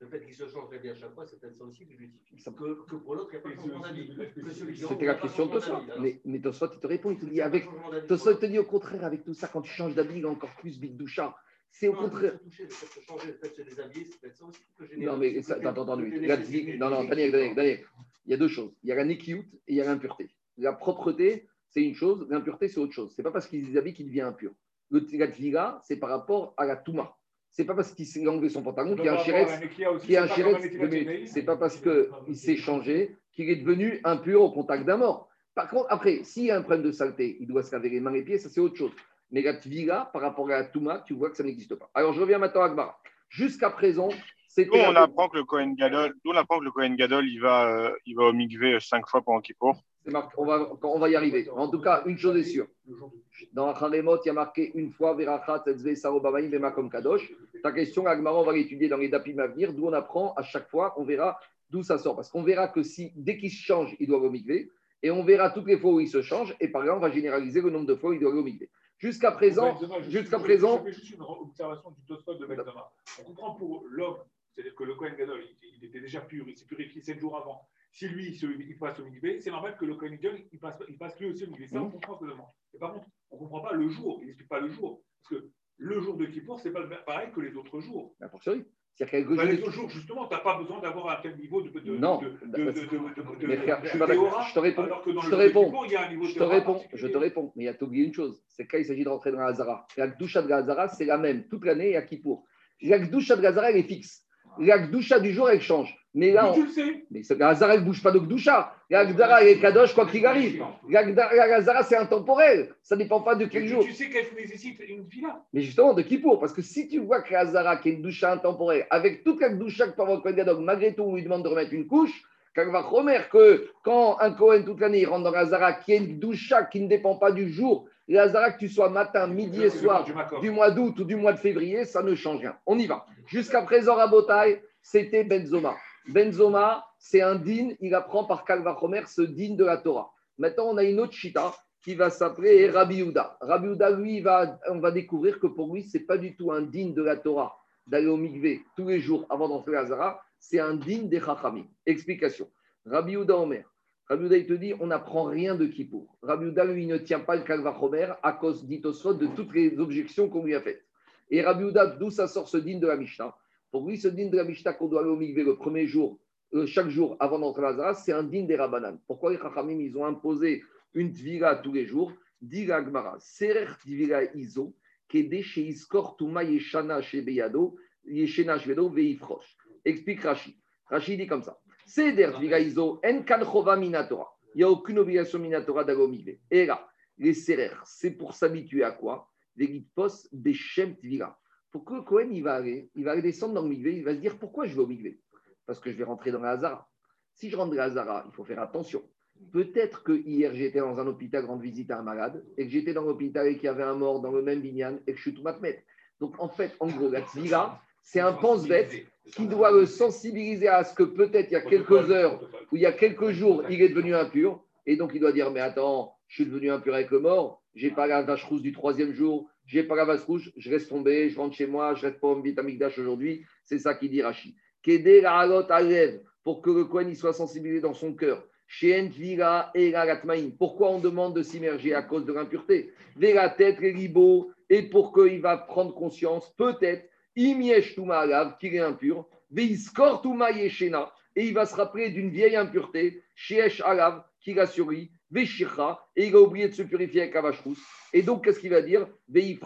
Le fait qu'il se change d'avis à chaque fois, c'est peut-être ça aussi qui justifie. Ça- Que, que pour l'autre, il n'y a pas de changement d'avis. Que celui qui C'était la question de d'avis. Alors, Mais, mais Tosfot, il te répond, il te dit avec. d'avis. Te dit au contraire, avec tout ça, quand tu changes d'habit, il est encore plus big doucha. C'est au Non, contraire. Non, mais ça, t'as entendu. Non, non, Daniel, Daniel, Daniel. Il y a deux choses. Il y a la nekiout et il y a l'impureté. La propreté, c'est une chose. L'impureté, c'est autre chose. C'est pas parce qu'il déshabille qu'il devient impur. Le la c'est par rapport à la touma. C'est pas parce qu'il s'est enlevé son pantalon qu'il y a un chéretz qui est un minutes. C'est pas parce qu'il s'est changé qu'il est devenu impur au contact d'un mort. Par contre, après, s'il y a un problème de saleté, il doit se laver les mains et les pieds, ça c'est autre chose. Mais la tvila, par rapport à la touma, tu vois que ça n'existe pas. Alors je reviens maintenant à Akbar. Jusqu'à présent, c'était. Nous, on apprend que le Kohen Gadol, on apprend que le Kohen Gadol, il va, euh, il va au mikvé cinq fois pendant Kippour. marqué- on, va, on va y arriver. En tout cas, une chose est sûre. Dans Acharemot, il y a marqué une fois Verachat, Etzve, Sarobamaim, Bema comme Kadosh. Ta question, Agmara, on va l'étudier dans les dapim à venir, d'où on apprend à chaque fois, on verra d'où ça sort. Parce qu'on verra que si, dès qu'il se change, il doit au mikvé, et on verra toutes les fois où il se change, et par là, on va généraliser le nombre de fois où il doit au mikvé. Jusqu'à présent, jusqu'à présent, Je fais juste une observation du Tosfot de Benzema. On comprend pour l'homme, c'est-à-dire que le Kohen Gadol, il, il était déjà pur, il s'est purifié sept jours avant. Si lui, il, se- il passe au mikvé, c'est normal que le Kohen Gadol, il passe, il passe lui aussi au mikvé. Ça, on comprend ce demande. Mais par contre, on ne comprend pas le jour. Il n'explique pas le jour. Parce que le jour de Kippour, ce n'est pas pareil que les autres jours. a fortiori. C'est-à-dire qu'il Bah, les quelque autres jours, justement, tu n'as pas besoin d'avoir un tel niveau de. de Non. je te réponds. Je te réponds. Il Je te réponds, je te réponds. Mais il y a oublié une chose. C'est quand il s'agit de rentrer dans la Hazara. La Gdusha de la Hazara, c'est la même toute l'année et à Kippour. La Gdusha de la Hazara, elle est fixe. La Gdusha du jour, elle change. Mais là, Mais on- tu le sais. mais la Hazara, elle ne bouge pas de Gdusha. La Gdara, elle est Kadosh, quoi qu'il arrive. La Hazara, c'est intemporel. Ça ne dépend pas de quel Mais jour. tu, tu sais qu'elle nécessite une villa. Mais justement, de Kippour. Parce que si tu vois que la Hazara, qui est une doucha intemporelle, avec toute la doucha que peut avoir le malgré tout, on lui demande de remettre une couche, quand va Romer que quand un Kohen toute l'année il rentre dans la Hazara, qui est une doucha qui ne dépend pas du jour, la Hazara, que tu sois matin, midi et soir, du mois d'août ou du mois de février, ça ne change rien. On y va. Jusqu'à présent, Rabotai, c'était Benzoma. Benzoma, c'est un din, il apprend par Kalvachomer ce din de la Torah. Maintenant, on a une autre chita qui va s'appeler Rabbi Houda. Rabbi Houda, lui, va, on va découvrir que pour lui, ce n'est pas du tout un digne de la Torah d'aller au mikvé tous les jours avant d'entrer à Zara, c'est un digne des Chachamim. Explication. Rabbi Houda Omer. Rabbi Houda, il te dit, on n'apprend rien de Kippour. Rabbi Houda, lui, ne tient pas le Kalvachomer à cause d'Itosfot, de toutes les objections qu'on lui a faites. Et Rabbi Houda, d'où ça sort ce digne de la Mishnah? Pour lui, ce digne de la Mishnah qu'on doit aller au mikvé le premier jour, euh, chaque jour avant d'entrer à Zara, c'est un digne des Rabbanan. Pourquoi les Chachamim, ils ont imposé une tvila tous les jours? Dit la Gemara, Serer tvila iso, kede chez iskor tuma yeshana chez beyado, yeshena chez bedo veifrosh. Explique Rashi. Rashi dit comme ça. Seder tvila iso, en kan chova minatora. Il n'y a aucune obligation minatora d'aller au mikvé. Et là, les serer, c'est pour s'habituer à quoi? Vegitpos beshem tvila. Pour que Cohen, il va aller, il va descendre dans le mikvé, il va se dire pourquoi je vais au mikvé Parce que je vais rentrer dans la Hazara. Si je rentre dans la Hazara, il faut faire attention. Peut-être que hier j'étais dans un hôpital rendre visite à un malade et que j'étais dans l'hôpital et qu'il y avait un mort dans le même binyan et que je suis tout matmet. Donc en fait, en gros, la tvila, c'est un pense-bête qui doit le sensibiliser à ce que peut-être il y a quelques heures ou il y a quelques jours, il est devenu impur et donc il doit dire mais attends, je suis devenu impur avec le mort, j'ai pas la vache rousse du troisième jour, j'ai pas la vache rouge, je reste tombé, je rentre chez moi, je reste pas en vitamigdash aujourd'hui. C'est ça qu'il dit Rashi. La alev, pour que le Kohen soit sensibilisé dans son cœur. Chez et. Pourquoi on demande de s'immerger à cause de l'impureté? Vers la tête, ribots, et pour qu'il va prendre conscience, peut-être, Imiesh Touma Alav, qu'il est impur, Veiskor Touma Yeshena, et il va se rappeler d'une vieille impureté, Sheesh Alav, qu'il a sur lui, Et il a oublié de se purifier avec Avashrous. Et donc, qu'est-ce qu'il va dire? Et il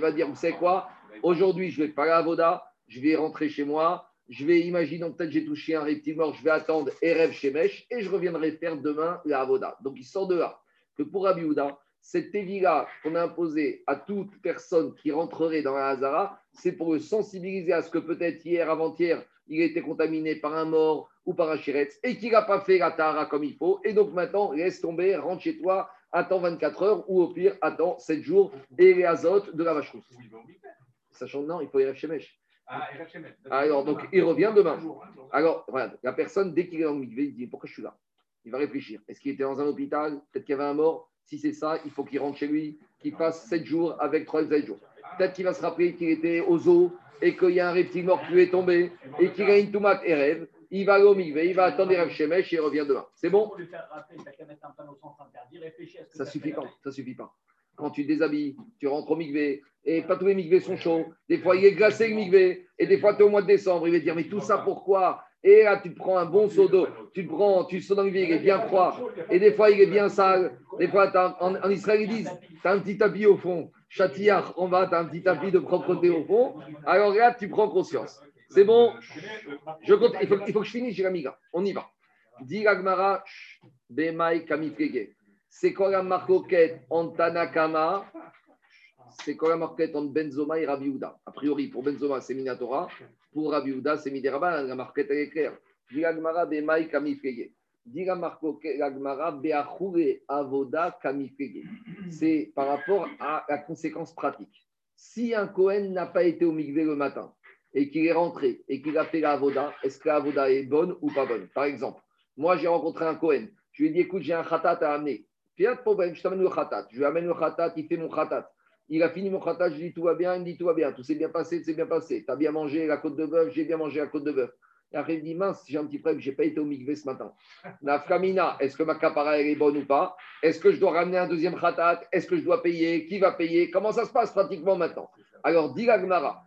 va dire, vous savez quoi? Aujourd'hui, je vais pas à Avoda, je vais rentrer chez moi, je vais imaginer, peut-être j'ai touché un reptile mort, je vais attendre Erev Shemesh et je reviendrai faire demain la Avoda. Donc il sort de là que pour Rabbi Houda, cette évila qu'on a imposée à toute personne qui rentrerait dans la Hazara, c'est pour le sensibiliser à ce que peut-être hier, avant-hier, il a été contaminé par un mort ou par un chiretz et qu'il n'a pas fait la Tahara comme il faut. Et donc maintenant, laisse tomber, rentre chez toi, attends 24 heures ou au pire, attends 7 jours et les azotes de la vache rousse. Sachant non, il faut Erev Shemesh. Ah, Rachel, Alors, donc, il revient demain. Alors, regarde, la personne, dès qu'il est dans le mikvé, il dit Pourquoi je suis là? Il va réfléchir. Est-ce qu'il était dans un hôpital? Peut-être qu'il y avait un mort? Si c'est ça, il faut qu'il rentre chez lui, qu'il fasse 7 jours avec 3 jours. Peut-être qu'il va se rappeler qu'il était au zoo et qu'il y a un reptile mort qui lui est tombé et qu'il a une tomate et rêve. Il va aller au mikvé, il va attendre Rav Shemesh et il revient demain. C'est bon Ça suffit pas. Ça suffit pas. Quand tu te déshabilles, tu rentres au mikvé, et pas tous les mikvés sont chauds. Des fois, il est glacé le mikvé, et des fois, tu es au mois de décembre. Il va dire, mais tout ça pourquoi? Et là, tu prends un bon seau d'eau, tu prends, tu sautes dans il est bien froid, et des fois, il est bien sale. Des fois, en, en Israël, ils disent, tu as un petit tapis au fond. Châtillard, en bas, tu as un petit tapis de propreté au fond. Alors là, tu prends conscience. C'est bon je compte, il, faut, il faut que je finisse, j'ai l'amiga. On y va. Dis Gagmara, Bemai Kamifrege. C'est quoi la marcoquette en Tanakama? C'est quoi la marcoquette entre Benzoma et Rabbi Houda A priori, pour Benzoma, c'est Minatora. Pour Rabbi Houda, c'est Mideraban. La marcoquette, elle est claire. Beachure Avoda Kamifrege. C'est par rapport à la conséquence pratique. Si un Cohen n'a pas été au mikvé le matin, et qu'il est rentré et qu'il a fait la avoda, est-ce que la avoda est bonne ou pas bonne? Par exemple, moi j'ai rencontré un Cohen, je lui ai dit écoute, j'ai un khatat à amener. Puis pas de problème, je t'amène le khatat. Je lui amène le khatat, il fait mon khatat. Il a fini mon khatat, je lui dis tout va bien, il me dit tout va bien, tout s'est bien passé, tout s'est bien passé. Tu as bien mangé la côte de bœuf, j'ai bien mangé la côte de bœuf. Et après, il dit mince, j'ai un petit problème, je n'ai pas été au mikvé ce matin. Nafkamina, est-ce que ma capara est bonne ou pas? Est-ce que je dois ramener un deuxième khatat? Est-ce que je dois payer? Qui va payer? Comment ça se passe pratiquement maintenant? Alors, dit la Gemara.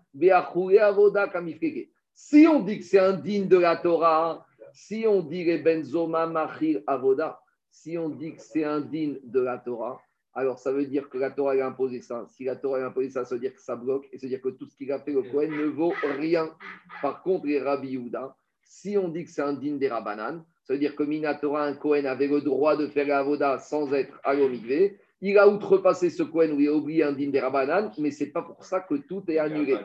Si on dit que c'est indigne de la Torah, si on dit benzoma machir avoda, si on dit que c'est indigne de la Torah, alors ça veut dire que la Torah a imposé ça. Si la Torah a imposé ça, ça veut dire que ça bloque et ça veut dire que tout ce qu'il a fait le Kohen ne vaut rien. Par contre, les Rabbi Yehuda, si on dit que c'est indigne des Rabbanan, ça veut dire que Minatora, un Kohen avait le droit de faire la avoda sans être à l'omigvé. Il a outrepassé ce Kohen où il a oublié un digne des Rabbanan, mais c'est pas pour ça que tout est annulé.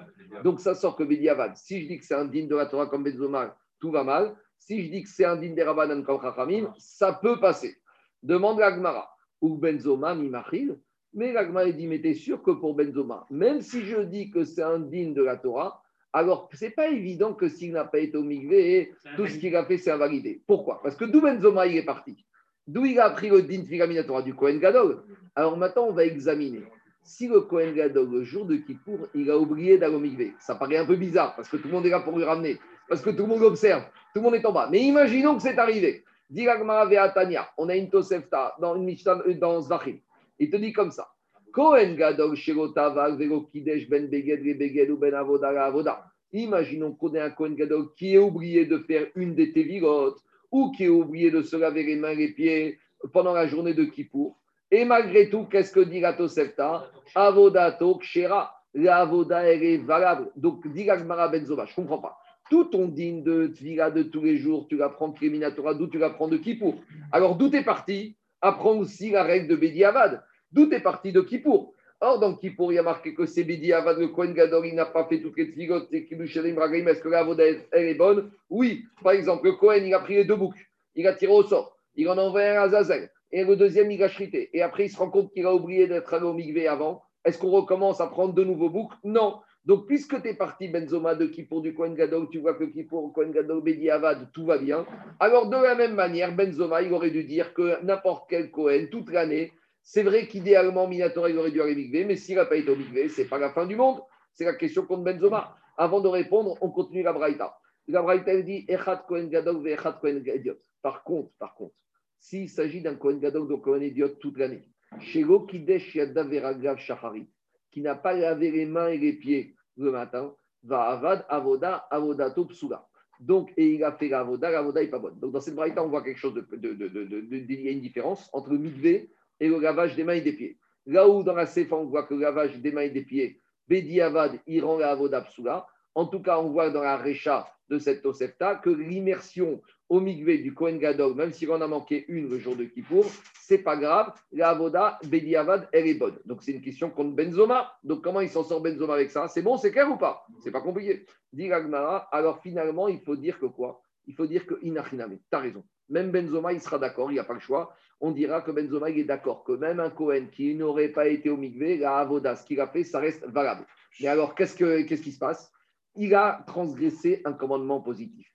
Donc ça sort que Bediavad. Si je dis que c'est un digne de la Torah comme Benzoma, tout va mal. Si je dis que c'est un digne des Rabbanan comme Chachamim, ça peut passer. Demande la Gemara. Ou Benzoma, Mimachil. Mais la Gemara dit, mais t'es sûr que pour Benzoma, même si je dis que c'est un digne de la Torah, alors ce n'est pas évident que s'il n'a pas été au Migvé, tout ce qu'il a fait, c'est invalidé. Pourquoi? Parce que d'où Benzoma il est parti? D'où il a appris le din filaminatora du Kohen Gadol Alors maintenant, on va examiner. Si le Kohen Gadol, le jour de Kippour, il a oublié d'aller ça paraît un peu bizarre parce que tout le monde est là pour lui ramener, parce que tout le monde observe, tout le monde est en bas. Mais imaginons que c'est arrivé. Diragmara Veatania, on a une Tosefta dans une Mishnah, euh, dans Zvachim. Il te dit comme ça. Kohen Gadol, Sherotaval, Vero Kidesh, Ben Beged, Beged ou Ben Avoda, Avoda. Imaginons qu'on ait un Kohen Gadol qui ait oublié de faire une des Tevirotes ou qui ait oublié de se laver les mains et les pieds pendant la journée de Kippour. Et malgré tout, qu'est-ce que dit la Tosefta? Avodato Kshera. La elle est valable. Donc, dit Gagmara Benzova, je ne comprends pas. Tout ton digne de Tvila de tous les jours, tu l'apprends de Kriminatora, d'où tu l'apprends de Kippour? Alors, d'où t'es parti? Apprends aussi la règle de Bedi Avad. D'où t'es parti de Kippour? Or, dans Kippour, il y a marqué que c'est Bedi Avad, le Kohen Gadol, il n'a pas fait toutes les tfilotes, et Kibushalim Ragaim, est-ce que la Avoda, elle est bonne? Oui. Par exemple, le Kohen, il a pris les deux boucs, il a tiré au sort, il en a envoyé un à Zazel, et le deuxième, il a chrité. Et après, il se rend compte qu'il a oublié d'être allé au Migvé avant. Est-ce qu'on recommence à prendre de nouveaux boucs? Non. Donc, puisque tu es parti, Benzoma, de Kippour du Kohen Gadol, tu vois que Kippour, Kohen Gadol, Bedi Avad, tout va bien. Alors, de la même manière, Benzoma, il aurait dû dire que n'importe quel Kohen, toute l'année, c'est vrai qu'idéalement, Minatora, il aurait dû aller au Migvé, mais s'il n'a pas été au Migvé, ce n'est pas la fin du monde. C'est la question contre Benzoma. Avant de répondre, on continue la Braïta. La Braïta, elle dit Echad Kohen Echad Kohen Idiot. Par contre, par contre, s'il s'agit d'un Kohen Gadol, d'un Kohen Idiot toute l'année, Shego Kidesh Yada Veragav Shahari, qui n'a pas lavé les mains et les pieds le matin, va avad avoda avodato psula. Donc, et il a fait l'avoda, l'avoda n'est pas bonne. Donc, dans cette braïta, on voit quelque chose de, de, de, de, de- de- il y a une différence entre le mikvé et le lavage des mains et des pieds. Là où dans la Sefa, on voit que le lavage des mains et des pieds, Bedi Avad, il rend la avoda psula. En tout cas, on voit dans la Recha de cette Tosefta que l'immersion au mikvé du Kohen Gadol, même s'il en a manqué une le jour de Kippour, c'est pas grave. La avoda, Bedi Avad, elle est bonne. Donc, c'est une question contre Benzoma. Donc, comment il s'en sort Benzoma avec ça? C'est bon, c'est clair ou pas? C'est pas compliqué. Dit alors finalement, il faut dire que quoi? Il faut dire que Inachiname, tu as raison. Même Benzoma, il sera d'accord, il n'y a pas le choix. On dira que Benzoma, est d'accord que même un Cohen qui n'aurait pas été au Migvé, la Avoda, ce qu'il a fait, ça reste valable. Mais alors, qu'est-ce, que, qu'est-ce qui se passe? Il a transgressé un commandement positif.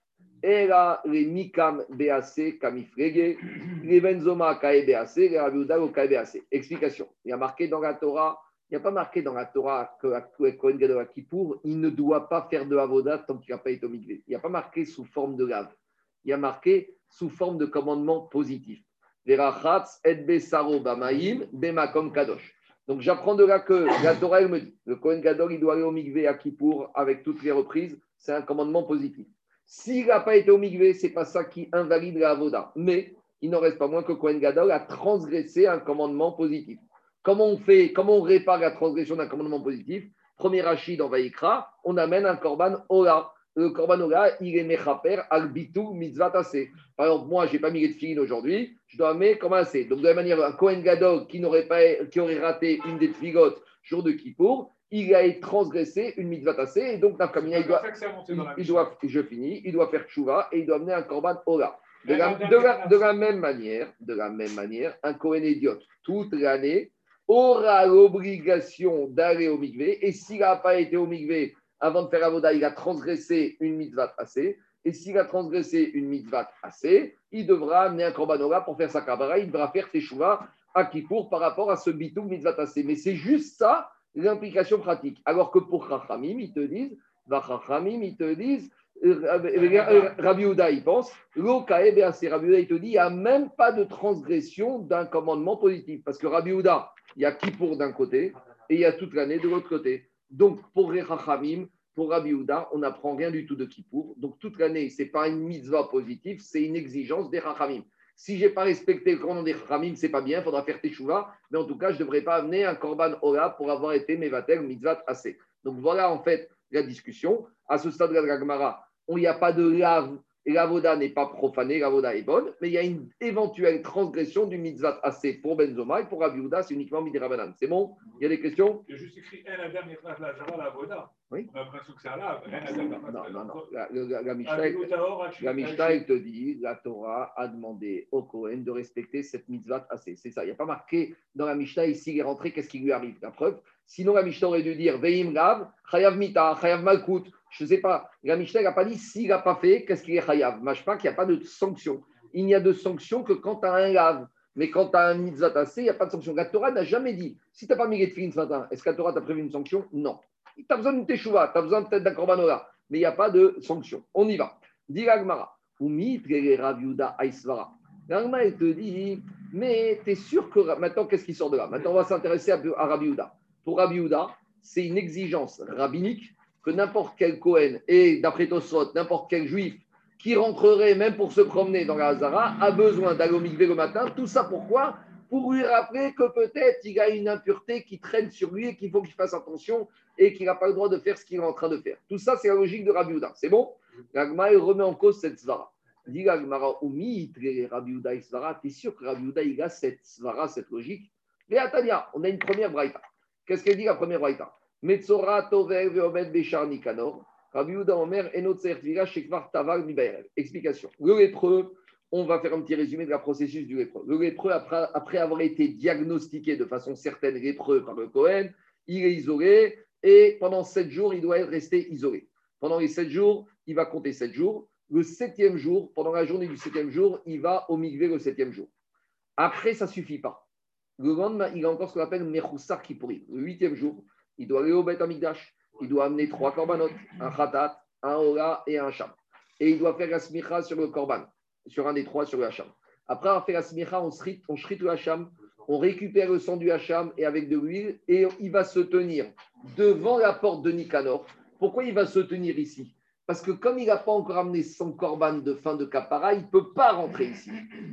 Et là, les Mikam BAC, Kamifrege, les Benzoma Kae BAC, les Rabiuda au Kae BAC. Explication. Il y a marqué dans la Torah, il n'y a pas marqué dans la Torah que Kohen Gadol il ne doit pas faire de Avoda tant qu'il n'a pas été au Migvé. Il n'y a pas marqué sous forme de lave. Il y a marqué sous forme de commandement positif. Donc j'apprends de là que la Torah elle me dit, le Kohen Gadol il doit aller au Migvé à Kippour avec toutes les reprises, c'est un commandement positif. S'il n'a pas été au Migvé, c'est pas ça qui invalide la Avoda. Mais il n'en reste pas moins que Kohen Gadol a transgressé un commandement positif. Comment on fait, comment on répare la transgression d'un commandement positif? Premier Rachid dans Vaïkra, on amène un korban Ola. Le korban Ola, il est mechaper al bitou mitzvah tassé. Par exemple, moi, je n'ai pas mis les tefilines aujourd'hui, je dois mettre comme assez. Donc, de la même manière, un Kohen Gadol qui, n'aurait pas, qui aurait raté une des tfilotes jour de Kippour, il a transgressé une mitzvah tassé. Et donc, Nafkamina, il doit, il, doit, je finis, il doit faire tchouva et il doit amener un korban Ola. De la, la de la- dernière de la même manière, de la même manière, un Kohen idiote toute l'année aura l'obligation d'aller au mikvé. Et s'il n'a pas été au mikvé avant de faire avoda, il a transgressé une mitzvah assez. Et s'il a transgressé une mitzvah assez, il devra amener un korbanora pour faire sa kabara. Il devra faire teshuva à Kippour par rapport à ce bitou mitzvah assez. Mais c'est juste ça l'implication pratique. Alors que pour Chachamim, ils te disent, Chachamim, ils te disent, euh, euh, Rabbi Houda, il pense, l'Okae BAC, Rabbi Houda, il te dit, il n'y a même pas de transgression d'un commandement positif. Parce que Rabbi Houda, il y a Kippour d'un côté et il y a toute l'année de l'autre côté. Donc, pour les pour Rabbi Houda, on n'apprend rien du tout de Kippour. Donc, toute l'année, ce n'est pas une mitzvah positive, c'est une exigence des Chachamim. Si je n'ai pas respecté le commandement des Chachamim, ce n'est pas bien, il faudra faire Teshuvah. Mais en tout cas, je ne devrais pas amener un Korban Ola pour avoir été Mevatel mitzvah assez. Donc, voilà en fait la discussion. À ce stade de la Gemara, il n'y a pas de lave, l'avoda n'est pas profanée, l'avoda est bonne, mais il y a une éventuelle transgression du mitzvah assez pour Benzoma et pour Rabbi Houda, c'est uniquement Midirabanan. C'est bon? Il y a des questions? Il y a juste écrit Un Adam la Java la Voda. Oui. On a l'impression que c'est un lave. Un Adam Non, non, la non. La, la- la Mishnah, Ah, la elle te dit, la Torah a demandé au Cohen de respecter cette mitzvah assez. C'est ça. Il n'y a pas marqué dans la Mishnah ici, il est rentré, qu'est-ce qui lui arrive? La preuve. Sinon, la Mishnah aurait dû dire Veim Rav, Chayav Mita, Chayav Malkut. Je ne sais pas. La Mishnah n'a pas dit s'il n'a pas fait, qu'est-ce qu'il est chayav? Machpa qu'il n'y a pas de sanction. Il n'y a de sanction que quand tu as un lave. Mais quand tu as un mitzvah il n'y a pas de sanction. La Torah n'a jamais dit si tu n'as pas mis les tefillin ce matin, est-ce que la Torah t'a prévu une sanction? Non. Tu as besoin d'une teshuva, tu as besoin peut-être d'un korbanola, mais il n'y a pas de sanction. On y va. Dis l'agmara. Umi Rav Yehuda Aisvara. L'agma, elle te dit mais tu es sûr que. Maintenant, qu'est-ce qui sort de là? Maintenant, on va s'intéresser à, Rabbi. Pour Rabbi c'est une exigence rabbinique que n'importe quel Cohen et d'après Tosfot, n'importe quel juif qui rentrerait même pour se promener dans la Hazara a besoin d'aller le matin. Tout ça pourquoi? Pour lui rappeler que peut-être il a une impureté qui traîne sur lui et qu'il faut qu'il fasse attention et qu'il n'a pas le droit de faire ce qu'il est en train de faire. Tout ça, c'est la logique de Rabbi Yehuda. C'est bon? L'agma, il remet en cause cette svara. Dit l'agmara, Oumi, Rabbi Yehuda svara, tu es sûr que Rabbi Yehuda, il a cette svara, cette logique? Mais Atania, on a une première braïta. Qu'est-ce qu'elle dit la première braïta? Metzora tover veomed bechar nikanor. Rabbi Omer, enot sertvira shekvar tavar. Explication. Le lépreux, on va faire un petit résumé de la processus du lépreux. Le lépreux, après, avoir été diagnostiqué de façon certaine lépreux par le Cohen, il est isolé et pendant sept jours, il doit rester isolé. Pendant les sept jours, il va compter sept jours. Le septième jour, pendant la journée du septième jour, il va au le septième jour. Après, ça ne suffit pas. Le lendemain, il a encore ce qu'on appelle Mechoussar Kippouri. Le huitième jour, il doit aller au Beth Amigdash. Il doit amener trois korbanot, un khatat, un ola et un hacham. Et il doit faire la smicha sur le korban, sur un des trois, sur le hacham. Après avoir fait la smicha, on shrit, on le hacham, on récupère le sang du hacham et avec de l'huile, et il va se tenir devant la porte de Nicanor. Pourquoi il va se tenir ici? Parce que comme il n'a pas encore amené son korban de fin de kapara, il ne peut pas rentrer ici.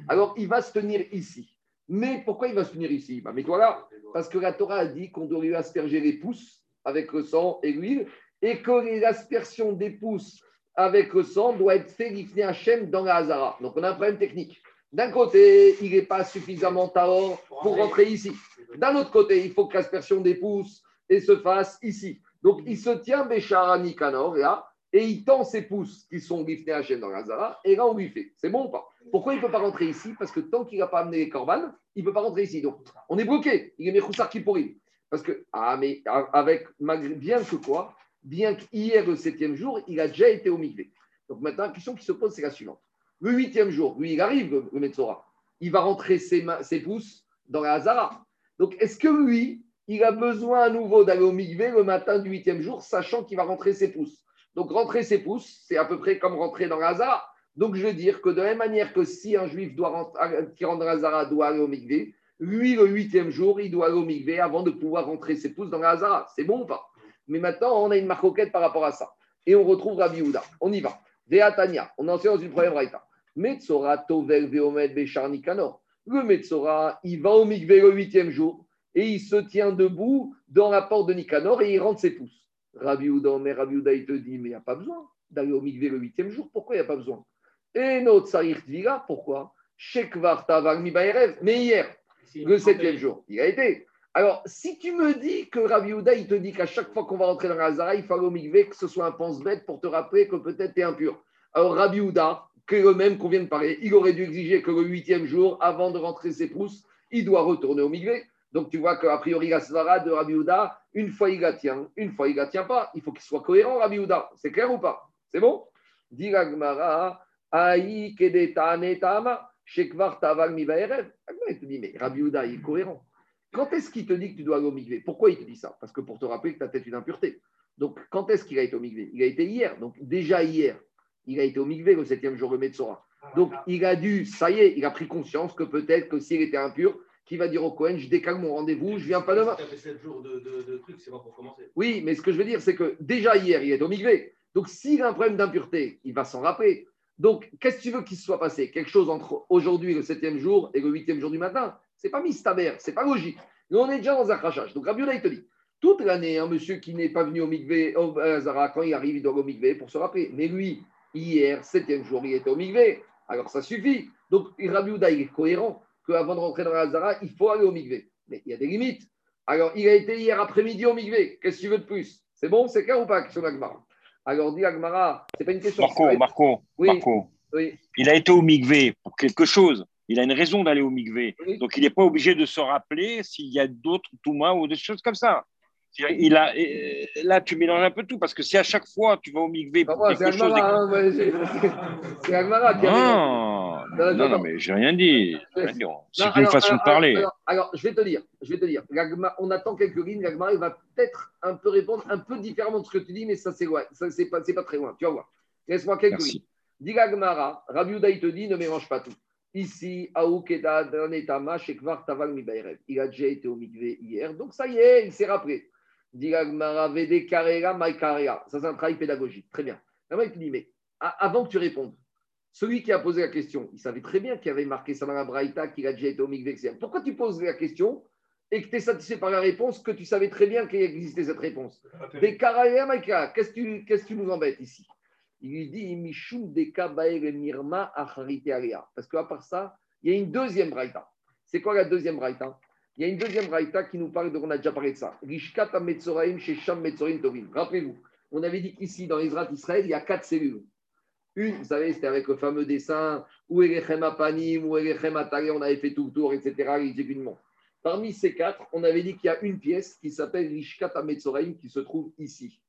Alors il va se tenir ici. Mais pourquoi il va se tenir ici? Bah, Mets-toi là. Parce que la Torah a dit qu'on doit lui asperger les pouces avec le sang et l'huile, et que l'aspersion des pouces avec le sang doit être fait l'ifné Hachem dans la Hazara. Donc on a un problème technique. D'un côté, il n'est pas suffisamment tahor pour rentrer ici. D'un autre côté, il faut que l'aspersion des pouces et se fasse ici. Donc il se tient Béchara Nikanor là, et il tend ses pouces qui sont l'ifné Hachem dans la Hazara, et là on lui fait. C'est bon ou pas? Pourquoi il ne peut pas rentrer ici? Parce que tant qu'il n'a pas amené les corbanes, il ne peut pas rentrer ici. Donc on est bloqué. Il est Mechoussar qui pourrit. Parce que, ah, mais avec, bien que quoi, bien qu'hier, le septième jour, il a déjà été au mikvé. Donc maintenant, la question qui se pose, c'est la suivante. Le huitième jour, lui, il arrive, le, le Metzora. Il va rentrer ses, ses pouces dans la Hazara. Donc, est-ce que lui, il a besoin à nouveau d'aller au mikvé le matin du huitième jour, sachant qu'il va rentrer ses pouces? Donc, rentrer ses pouces, c'est à peu près comme rentrer dans Hazara. Donc, je veux dire que de la même manière que si un juif doit rentrer, qui rentre dans Hazara doit aller au mikvé, lui, le huitième jour, il doit aller au mikvé avant de pouvoir rentrer ses pouces dans Hazara. C'est bon ou pas? Mais maintenant, on a une marcoquette par rapport à ça. Et on retrouve Rabbi Houda. On y va. Veatania, on en sait dans une première raïta. Metzora tovel veomed bechar nikanor. Le Metzora, il va au mikvé le huitième jour et il se tient debout dans la porte de Nikanor et il rentre ses pouces. Rabbi Houda, mais Rabbi Houda, il te dit, mais il n'y a pas besoin d'aller au mikvé le huitième jour. Pourquoi il n'y a pas besoin? Et notre Saïr Tvira, pourquoi? Mais hier, le septième jour. Il a été. Alors, si tu me dis que Rabbi Houda, il te dit qu'à chaque fois qu'on va rentrer dans la Hazara, il faut aller au mikvé, que ce soit un pense-bête pour te rappeler que peut-être tu es impur. Alors, Rabbi Houda, que le même qu'on vient de parler, il aurait dû exiger que le huitième jour, avant de rentrer ses pouces, il doit retourner au mikvé. Donc, tu vois qu'a priori, la svara de Rabbi Houda, une fois il la tient, une fois il la tient pas. Il faut qu'il soit cohérent, Rabbi Houda. C'est clair ou pas? C'est bon? Dit Aïe. Shekvar Taval. Il te dit, mais Rabbi Houda, il est cohérent. Quand est-ce qu'il te dit que tu dois aller au mikvé? Pourquoi il te dit ça? Parce que pour te rappeler que tu as peut-être une impureté. Donc, quand est-ce qu'il a été au mikvé? Il a été hier. Donc, déjà hier, il a été au mikvé le septième jour de Metzora. Donc, il a dû, ça y est, il a pris conscience que peut-être que s'il était impur, qu'il va dire au Cohen, je décale mon rendez-vous, je viens pas demain. Ça fait 7 jours de, de, de trucs, c'est pas pour commencer. Oui, mais ce que je veux dire, c'est que déjà hier, il est au mikvé. Donc, s'il a un problème d'impureté, il va s'en rappeler. Donc, qu'est-ce que tu veux qu'il se soit passé? Quelque chose entre aujourd'hui, le septième jour, et le huitième jour du matin? C'est pas mistaber, c'est pas logique. On est déjà dans un crachage. Donc, Rabbi il te dit toute l'année, un monsieur qui n'est pas venu au mikvé, au Zara, quand il arrive, il doit au mikvé pour se rappeler. Mais lui, hier, septième jour, il était au mikvé. Alors, ça suffit. Donc, Rabbi il est cohérent qu'avant de rentrer dans la Zara, il faut aller au mikvé. Mais il y a des limites. Alors, il a été hier après-midi au mikvé. Qu'est-ce que tu veux de plus? C'est bon? C'est clair ou pas, question d'Agmara alors, dit Agmara, c'est pas une question. Marco, Marco, Oui. Marco. Oui. Il a été au Migvé pour quelque chose. Il a une raison d'aller au Migvé. Oui. Donc, il n'est pas obligé de se rappeler s'il y a d'autres Touma ou des choses comme ça. Il a, et là, tu mélanges un peu tout parce que si à chaque fois tu vas au Migvé pour c'est quelque chose. Agmara. hein, ouais, j'ai- c'est Agmara qui a raison. Non, Non, non, mais j'ai rien dit. Dit. C'est alors, façon alors, de parler. Alors, alors, je vais te dire, je vais te dire. On attend quelques lignes. L'Agmara, il va peut-être un peu répondre un peu différemment de ce que tu dis, mais ça, c'est loin. Ça, c'est pas, pas très loin. Tu vas voir. Laisse-moi quelques Merci. lignes. Dis l'Agmara, Rabbi Uda, il te dit, ne mélange pas tout. Ici. Il a déjà été au Mikvé hier, donc ça y est, il s'est rappelé. Ça, c'est un travail pédagogique. Très bien. Là, il te dit, mais avant que tu répondes, celui qui a posé la question, il savait très bien qu'il avait marqué ça dans la Braïta, qu'il a déjà été au Mikvé. etc. Pourquoi tu poses la question et que tu es satisfait par la réponse, que tu savais très bien qu'il existait cette réponse Des qu'est-ce que tu, nous embêtes ici? Il lui dit Mishum de Mirma. Parce qu'à part ça, il y a une deuxième Braïta. C'est quoi la deuxième Braïta? Il y a une deuxième Braïta qui nous parle de, on a déjà parlé de ça. Rishkat Metzoraim Shesham Metzorim Tovim. Rappelez-vous, on avait dit qu'ici, dans d'Israël, il y a quatre cellules. Une, vous savez, c'était avec le fameux dessin où Erechem Apanim, où Erechem Atari, on avait fait tout le tour, etc. Parmi ces quatre, on avait dit qu'il y a une pièce qui s'appelle Rishkat Ametzoraim qui se trouve ici.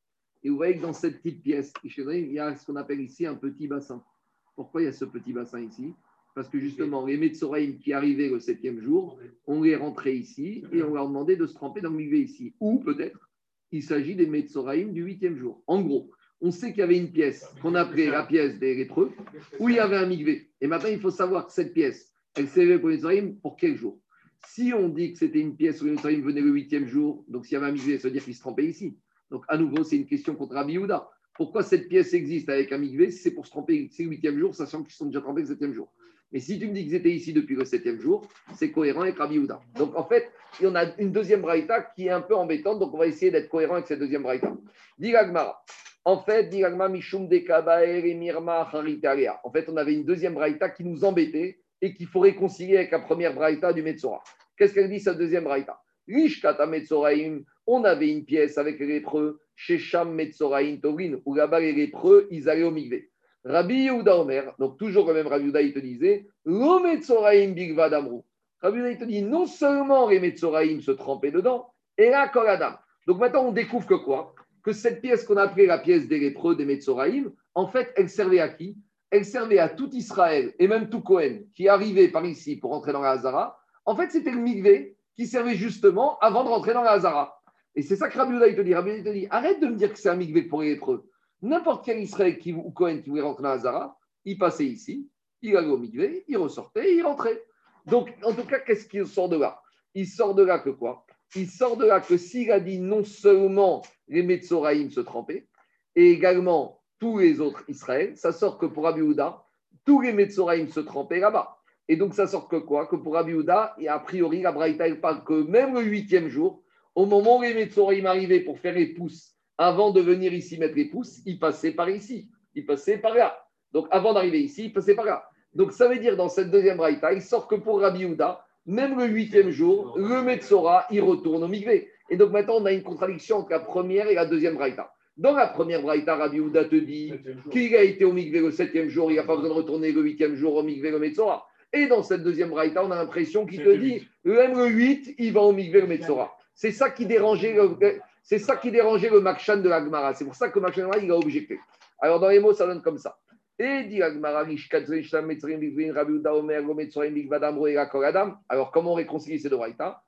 Et vous voyez que dans cette petite pièce, il y a ce qu'on appelle ici un petit bassin. Pourquoi il y a ce petit bassin ici? Parce que justement, les Metzoraim qui arrivaient le septième jour, on les rentrait ici et on leur demandait de se tremper dans le milieu ici. Ou peut-être, il s'agit des Metzoraim du huitième jour. En gros, on sait qu'il y avait une pièce qu'on appelait la pièce des lépreux, où il y avait un migvé. Et maintenant, il faut savoir que cette pièce, elle servait pour les pour quel jour? Si on dit que c'était une pièce où les Metzoraim venaient le huitième jour, donc s'il y avait un migvé, ça veut dire qu'ils se trempaient ici. Donc, à nouveau, c'est une question contre Rabbi. Pourquoi cette pièce existe avec un migvé si c'est pour se tromper c'est le huitième jour, sachant qu'ils sont déjà trempés le septième jour? Mais si tu me dis qu'ils étaient ici depuis le septième jour, c'est cohérent avec Rabbi. Donc, en fait, il y en a une deuxième braïta qui est un peu embêtante, donc on va essayer d'être cohérent avec cette deuxième braïta. Dit. En fait. En fait, on avait une deuxième braïta qui nous embêtait et qu'il faut réconcilier avec la première braïta du Metzora. Qu'est-ce qu'elle dit, cette deuxième braïta? On avait une pièce avec les lépreux, chez Sham Metzoraim Tovin, où là-bas les lépreux, ils allaient au. Rabbi Yehuda donc toujours le même Rabbi Yehuda, il te disait. Rabbi Yehuda, te dit, non seulement les Metzoraim se trempaient dedans, et là, Koladam. Donc maintenant, on découvre que quoi? Que cette pièce qu'on appelait la pièce des lépreux, des Metzoraim, en fait, elle servait à qui? Elle servait à tout Israël, et même tout Cohen, qui arrivait par ici pour entrer dans la Hazara. En fait, c'était le Migvé qui servait justement avant de rentrer dans la Hazara. Et c'est ça que Rabbi Yehuda, il te dit. Rabbi il te dit, arrête de me dire que c'est un Migvé pour les lépreux. N'importe quel Israël qui, ou Cohen qui voulait rentrer dans la Hazara, il passait ici, il allait au Migvé, il ressortait il rentrait. Donc, en tout cas, qu'est-ce qu'il sort de là? Il sort de là que quoi? Il sort de là que s'il a dit non seulement les Metzoraïm se trempaient, et également tous les autres Israël, ça sort que pour Rabbi Yehuda, tous les Metzoraïm se trempaient là-bas. Et donc, ça sort que quoi? Que pour Rabbi Yehuda, et a priori, la Braïta, parle que même le huitième jour, au moment où les Metzoraïm arrivaient pour faire les pousses, avant de venir ici mettre les pouces, ils passaient par ici, ils passaient par là. Donc, avant d'arriver ici, ils passaient par là. Donc, ça veut dire, dans cette deuxième Braïta, il sort que pour Rabbi Yehuda, même le huitième jour, le Metzora, il retourne au Migvé. Et donc, maintenant, on a une contradiction entre la première et la deuxième Braïta. Dans la première Braïta, Rabbi Yehuda te dit qu'il a été au Migvé le septième jour, il n'a pas besoin de retourner le huitième jour au Migvé, le Metzora. Et dans cette deuxième Braïta, on a l'impression qu'il te dit, même le 8, il va au Migvé, le Metzora. C'est ça qui dérangeait le, c'est ça qui dérangeait le Makshan de l'Agmara. C'est pour ça que le Makshan il a objecté. Alors dans les mots, ça donne comme ça. Et dit alors comment on réconcilie ces deux braïtas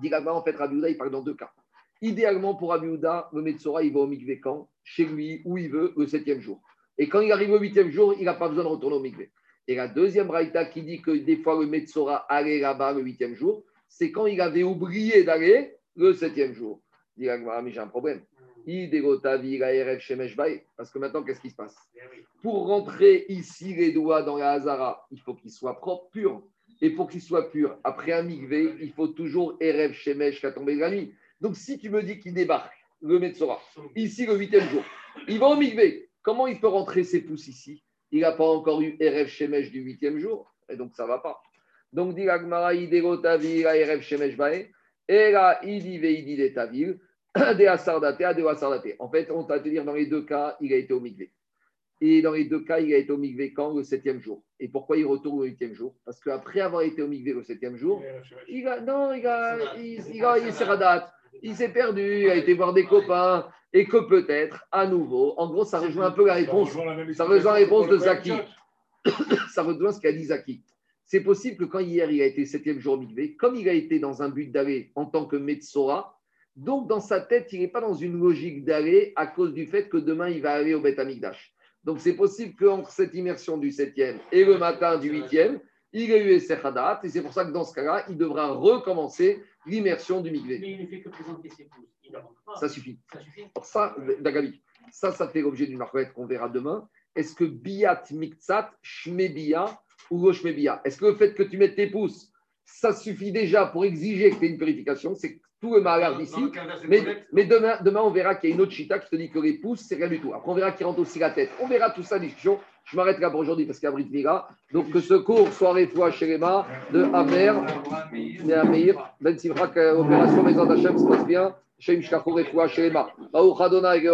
Dit l'Agmara, en fait, Rabbi Houda, il parle dans deux cas. Idéalement, pour Rabbi Houda, le Metzora, il va au Mikvé quand? Chez lui, où il veut, le septième jour. Et quand il arrive au huitième jour, il n'a pas besoin de retourner au Mikvé. Et la deuxième braïta qui dit que des fois le Metzora allait là-bas le huitième jour, c'est quand il avait oublié d'aller le septième jour. Dit mais j'ai un problème. Parce que maintenant, qu'est-ce qui se passe Pour rentrer ici les doigts dans la Hazara, il faut qu'il soit propre, pur. Et pour qu'il soit pur, après un migvé, il faut toujours Erev Shemesh qui a tombé de la nuit. Donc si tu me dis qu'il débarque, le Metzora, ici le huitième jour, il va au migvé. Comment il peut rentrer ses pouces ici? Il n'a pas encore eu Erev Shemesh du huitième jour. Et donc ça ne va pas. Donc, dit Agmara, Idegotavi, Erev Shemesh Bae, et là, Idi Veidi de En fait, on va te dire dans les deux cas, il a été au Migvé. Et dans les deux cas, il a été au mikvé quand Le septième jour? Et pourquoi il retourne au huitième jour? Parce qu'après avoir été au mikvé le septième jour, il a, non, il a, il, il a, il s'est radat, il s'est perdu, il a été voir des copains, et que peut-être, à nouveau, en gros, ça rejoint un peu la réponse, ça rejoint la réponse de Zaki. ça rejoint ce qu'a dit Zaki. C'est possible que quand hier, il a été septième jour au mikvé, comme il a été dans un but d'aller en tant que Metsora, donc dans sa tête, il n'est pas dans une logique d'aller à cause du fait que demain, il va aller au Beth Amikdash. Donc c'est possible qu'entre cette immersion du septième et le matin du huitième, il ait eu Sechadat, et c'est pour ça que dans ce cas-là, il devra recommencer l'immersion du mikvé. Mais il ne fait que présenter ses pouces. Il ne rentre pas. Ça suffit. Ça suffit. Ça, Dagabi, ça, ça fait l'objet d'une marquette qu'on verra demain. Est-ce que biat miktsat, shmebia ou lo shmebia Est-ce que le fait que tu mettes tes pouces, ça suffit déjà pour exiger que tu aies une purification C'est tout le malheur d'ici. Mais, mais demain, demain, on verra qu'il y a une autre chita qui te dit que les pouces, c'est rien du tout. Après, on verra qu'il rentre aussi la tête. On verra tout ça, discussion. Je m'arrête là pour aujourd'hui parce qu'il y a Brit Mira. Donc, que ce cours soit réfoua chez de Amer, de Amir, Ben Simra, que l'opération Maison d'Hachem se passe bien. Shem Shkachou réfoua chez Lema. Baruch Adonai,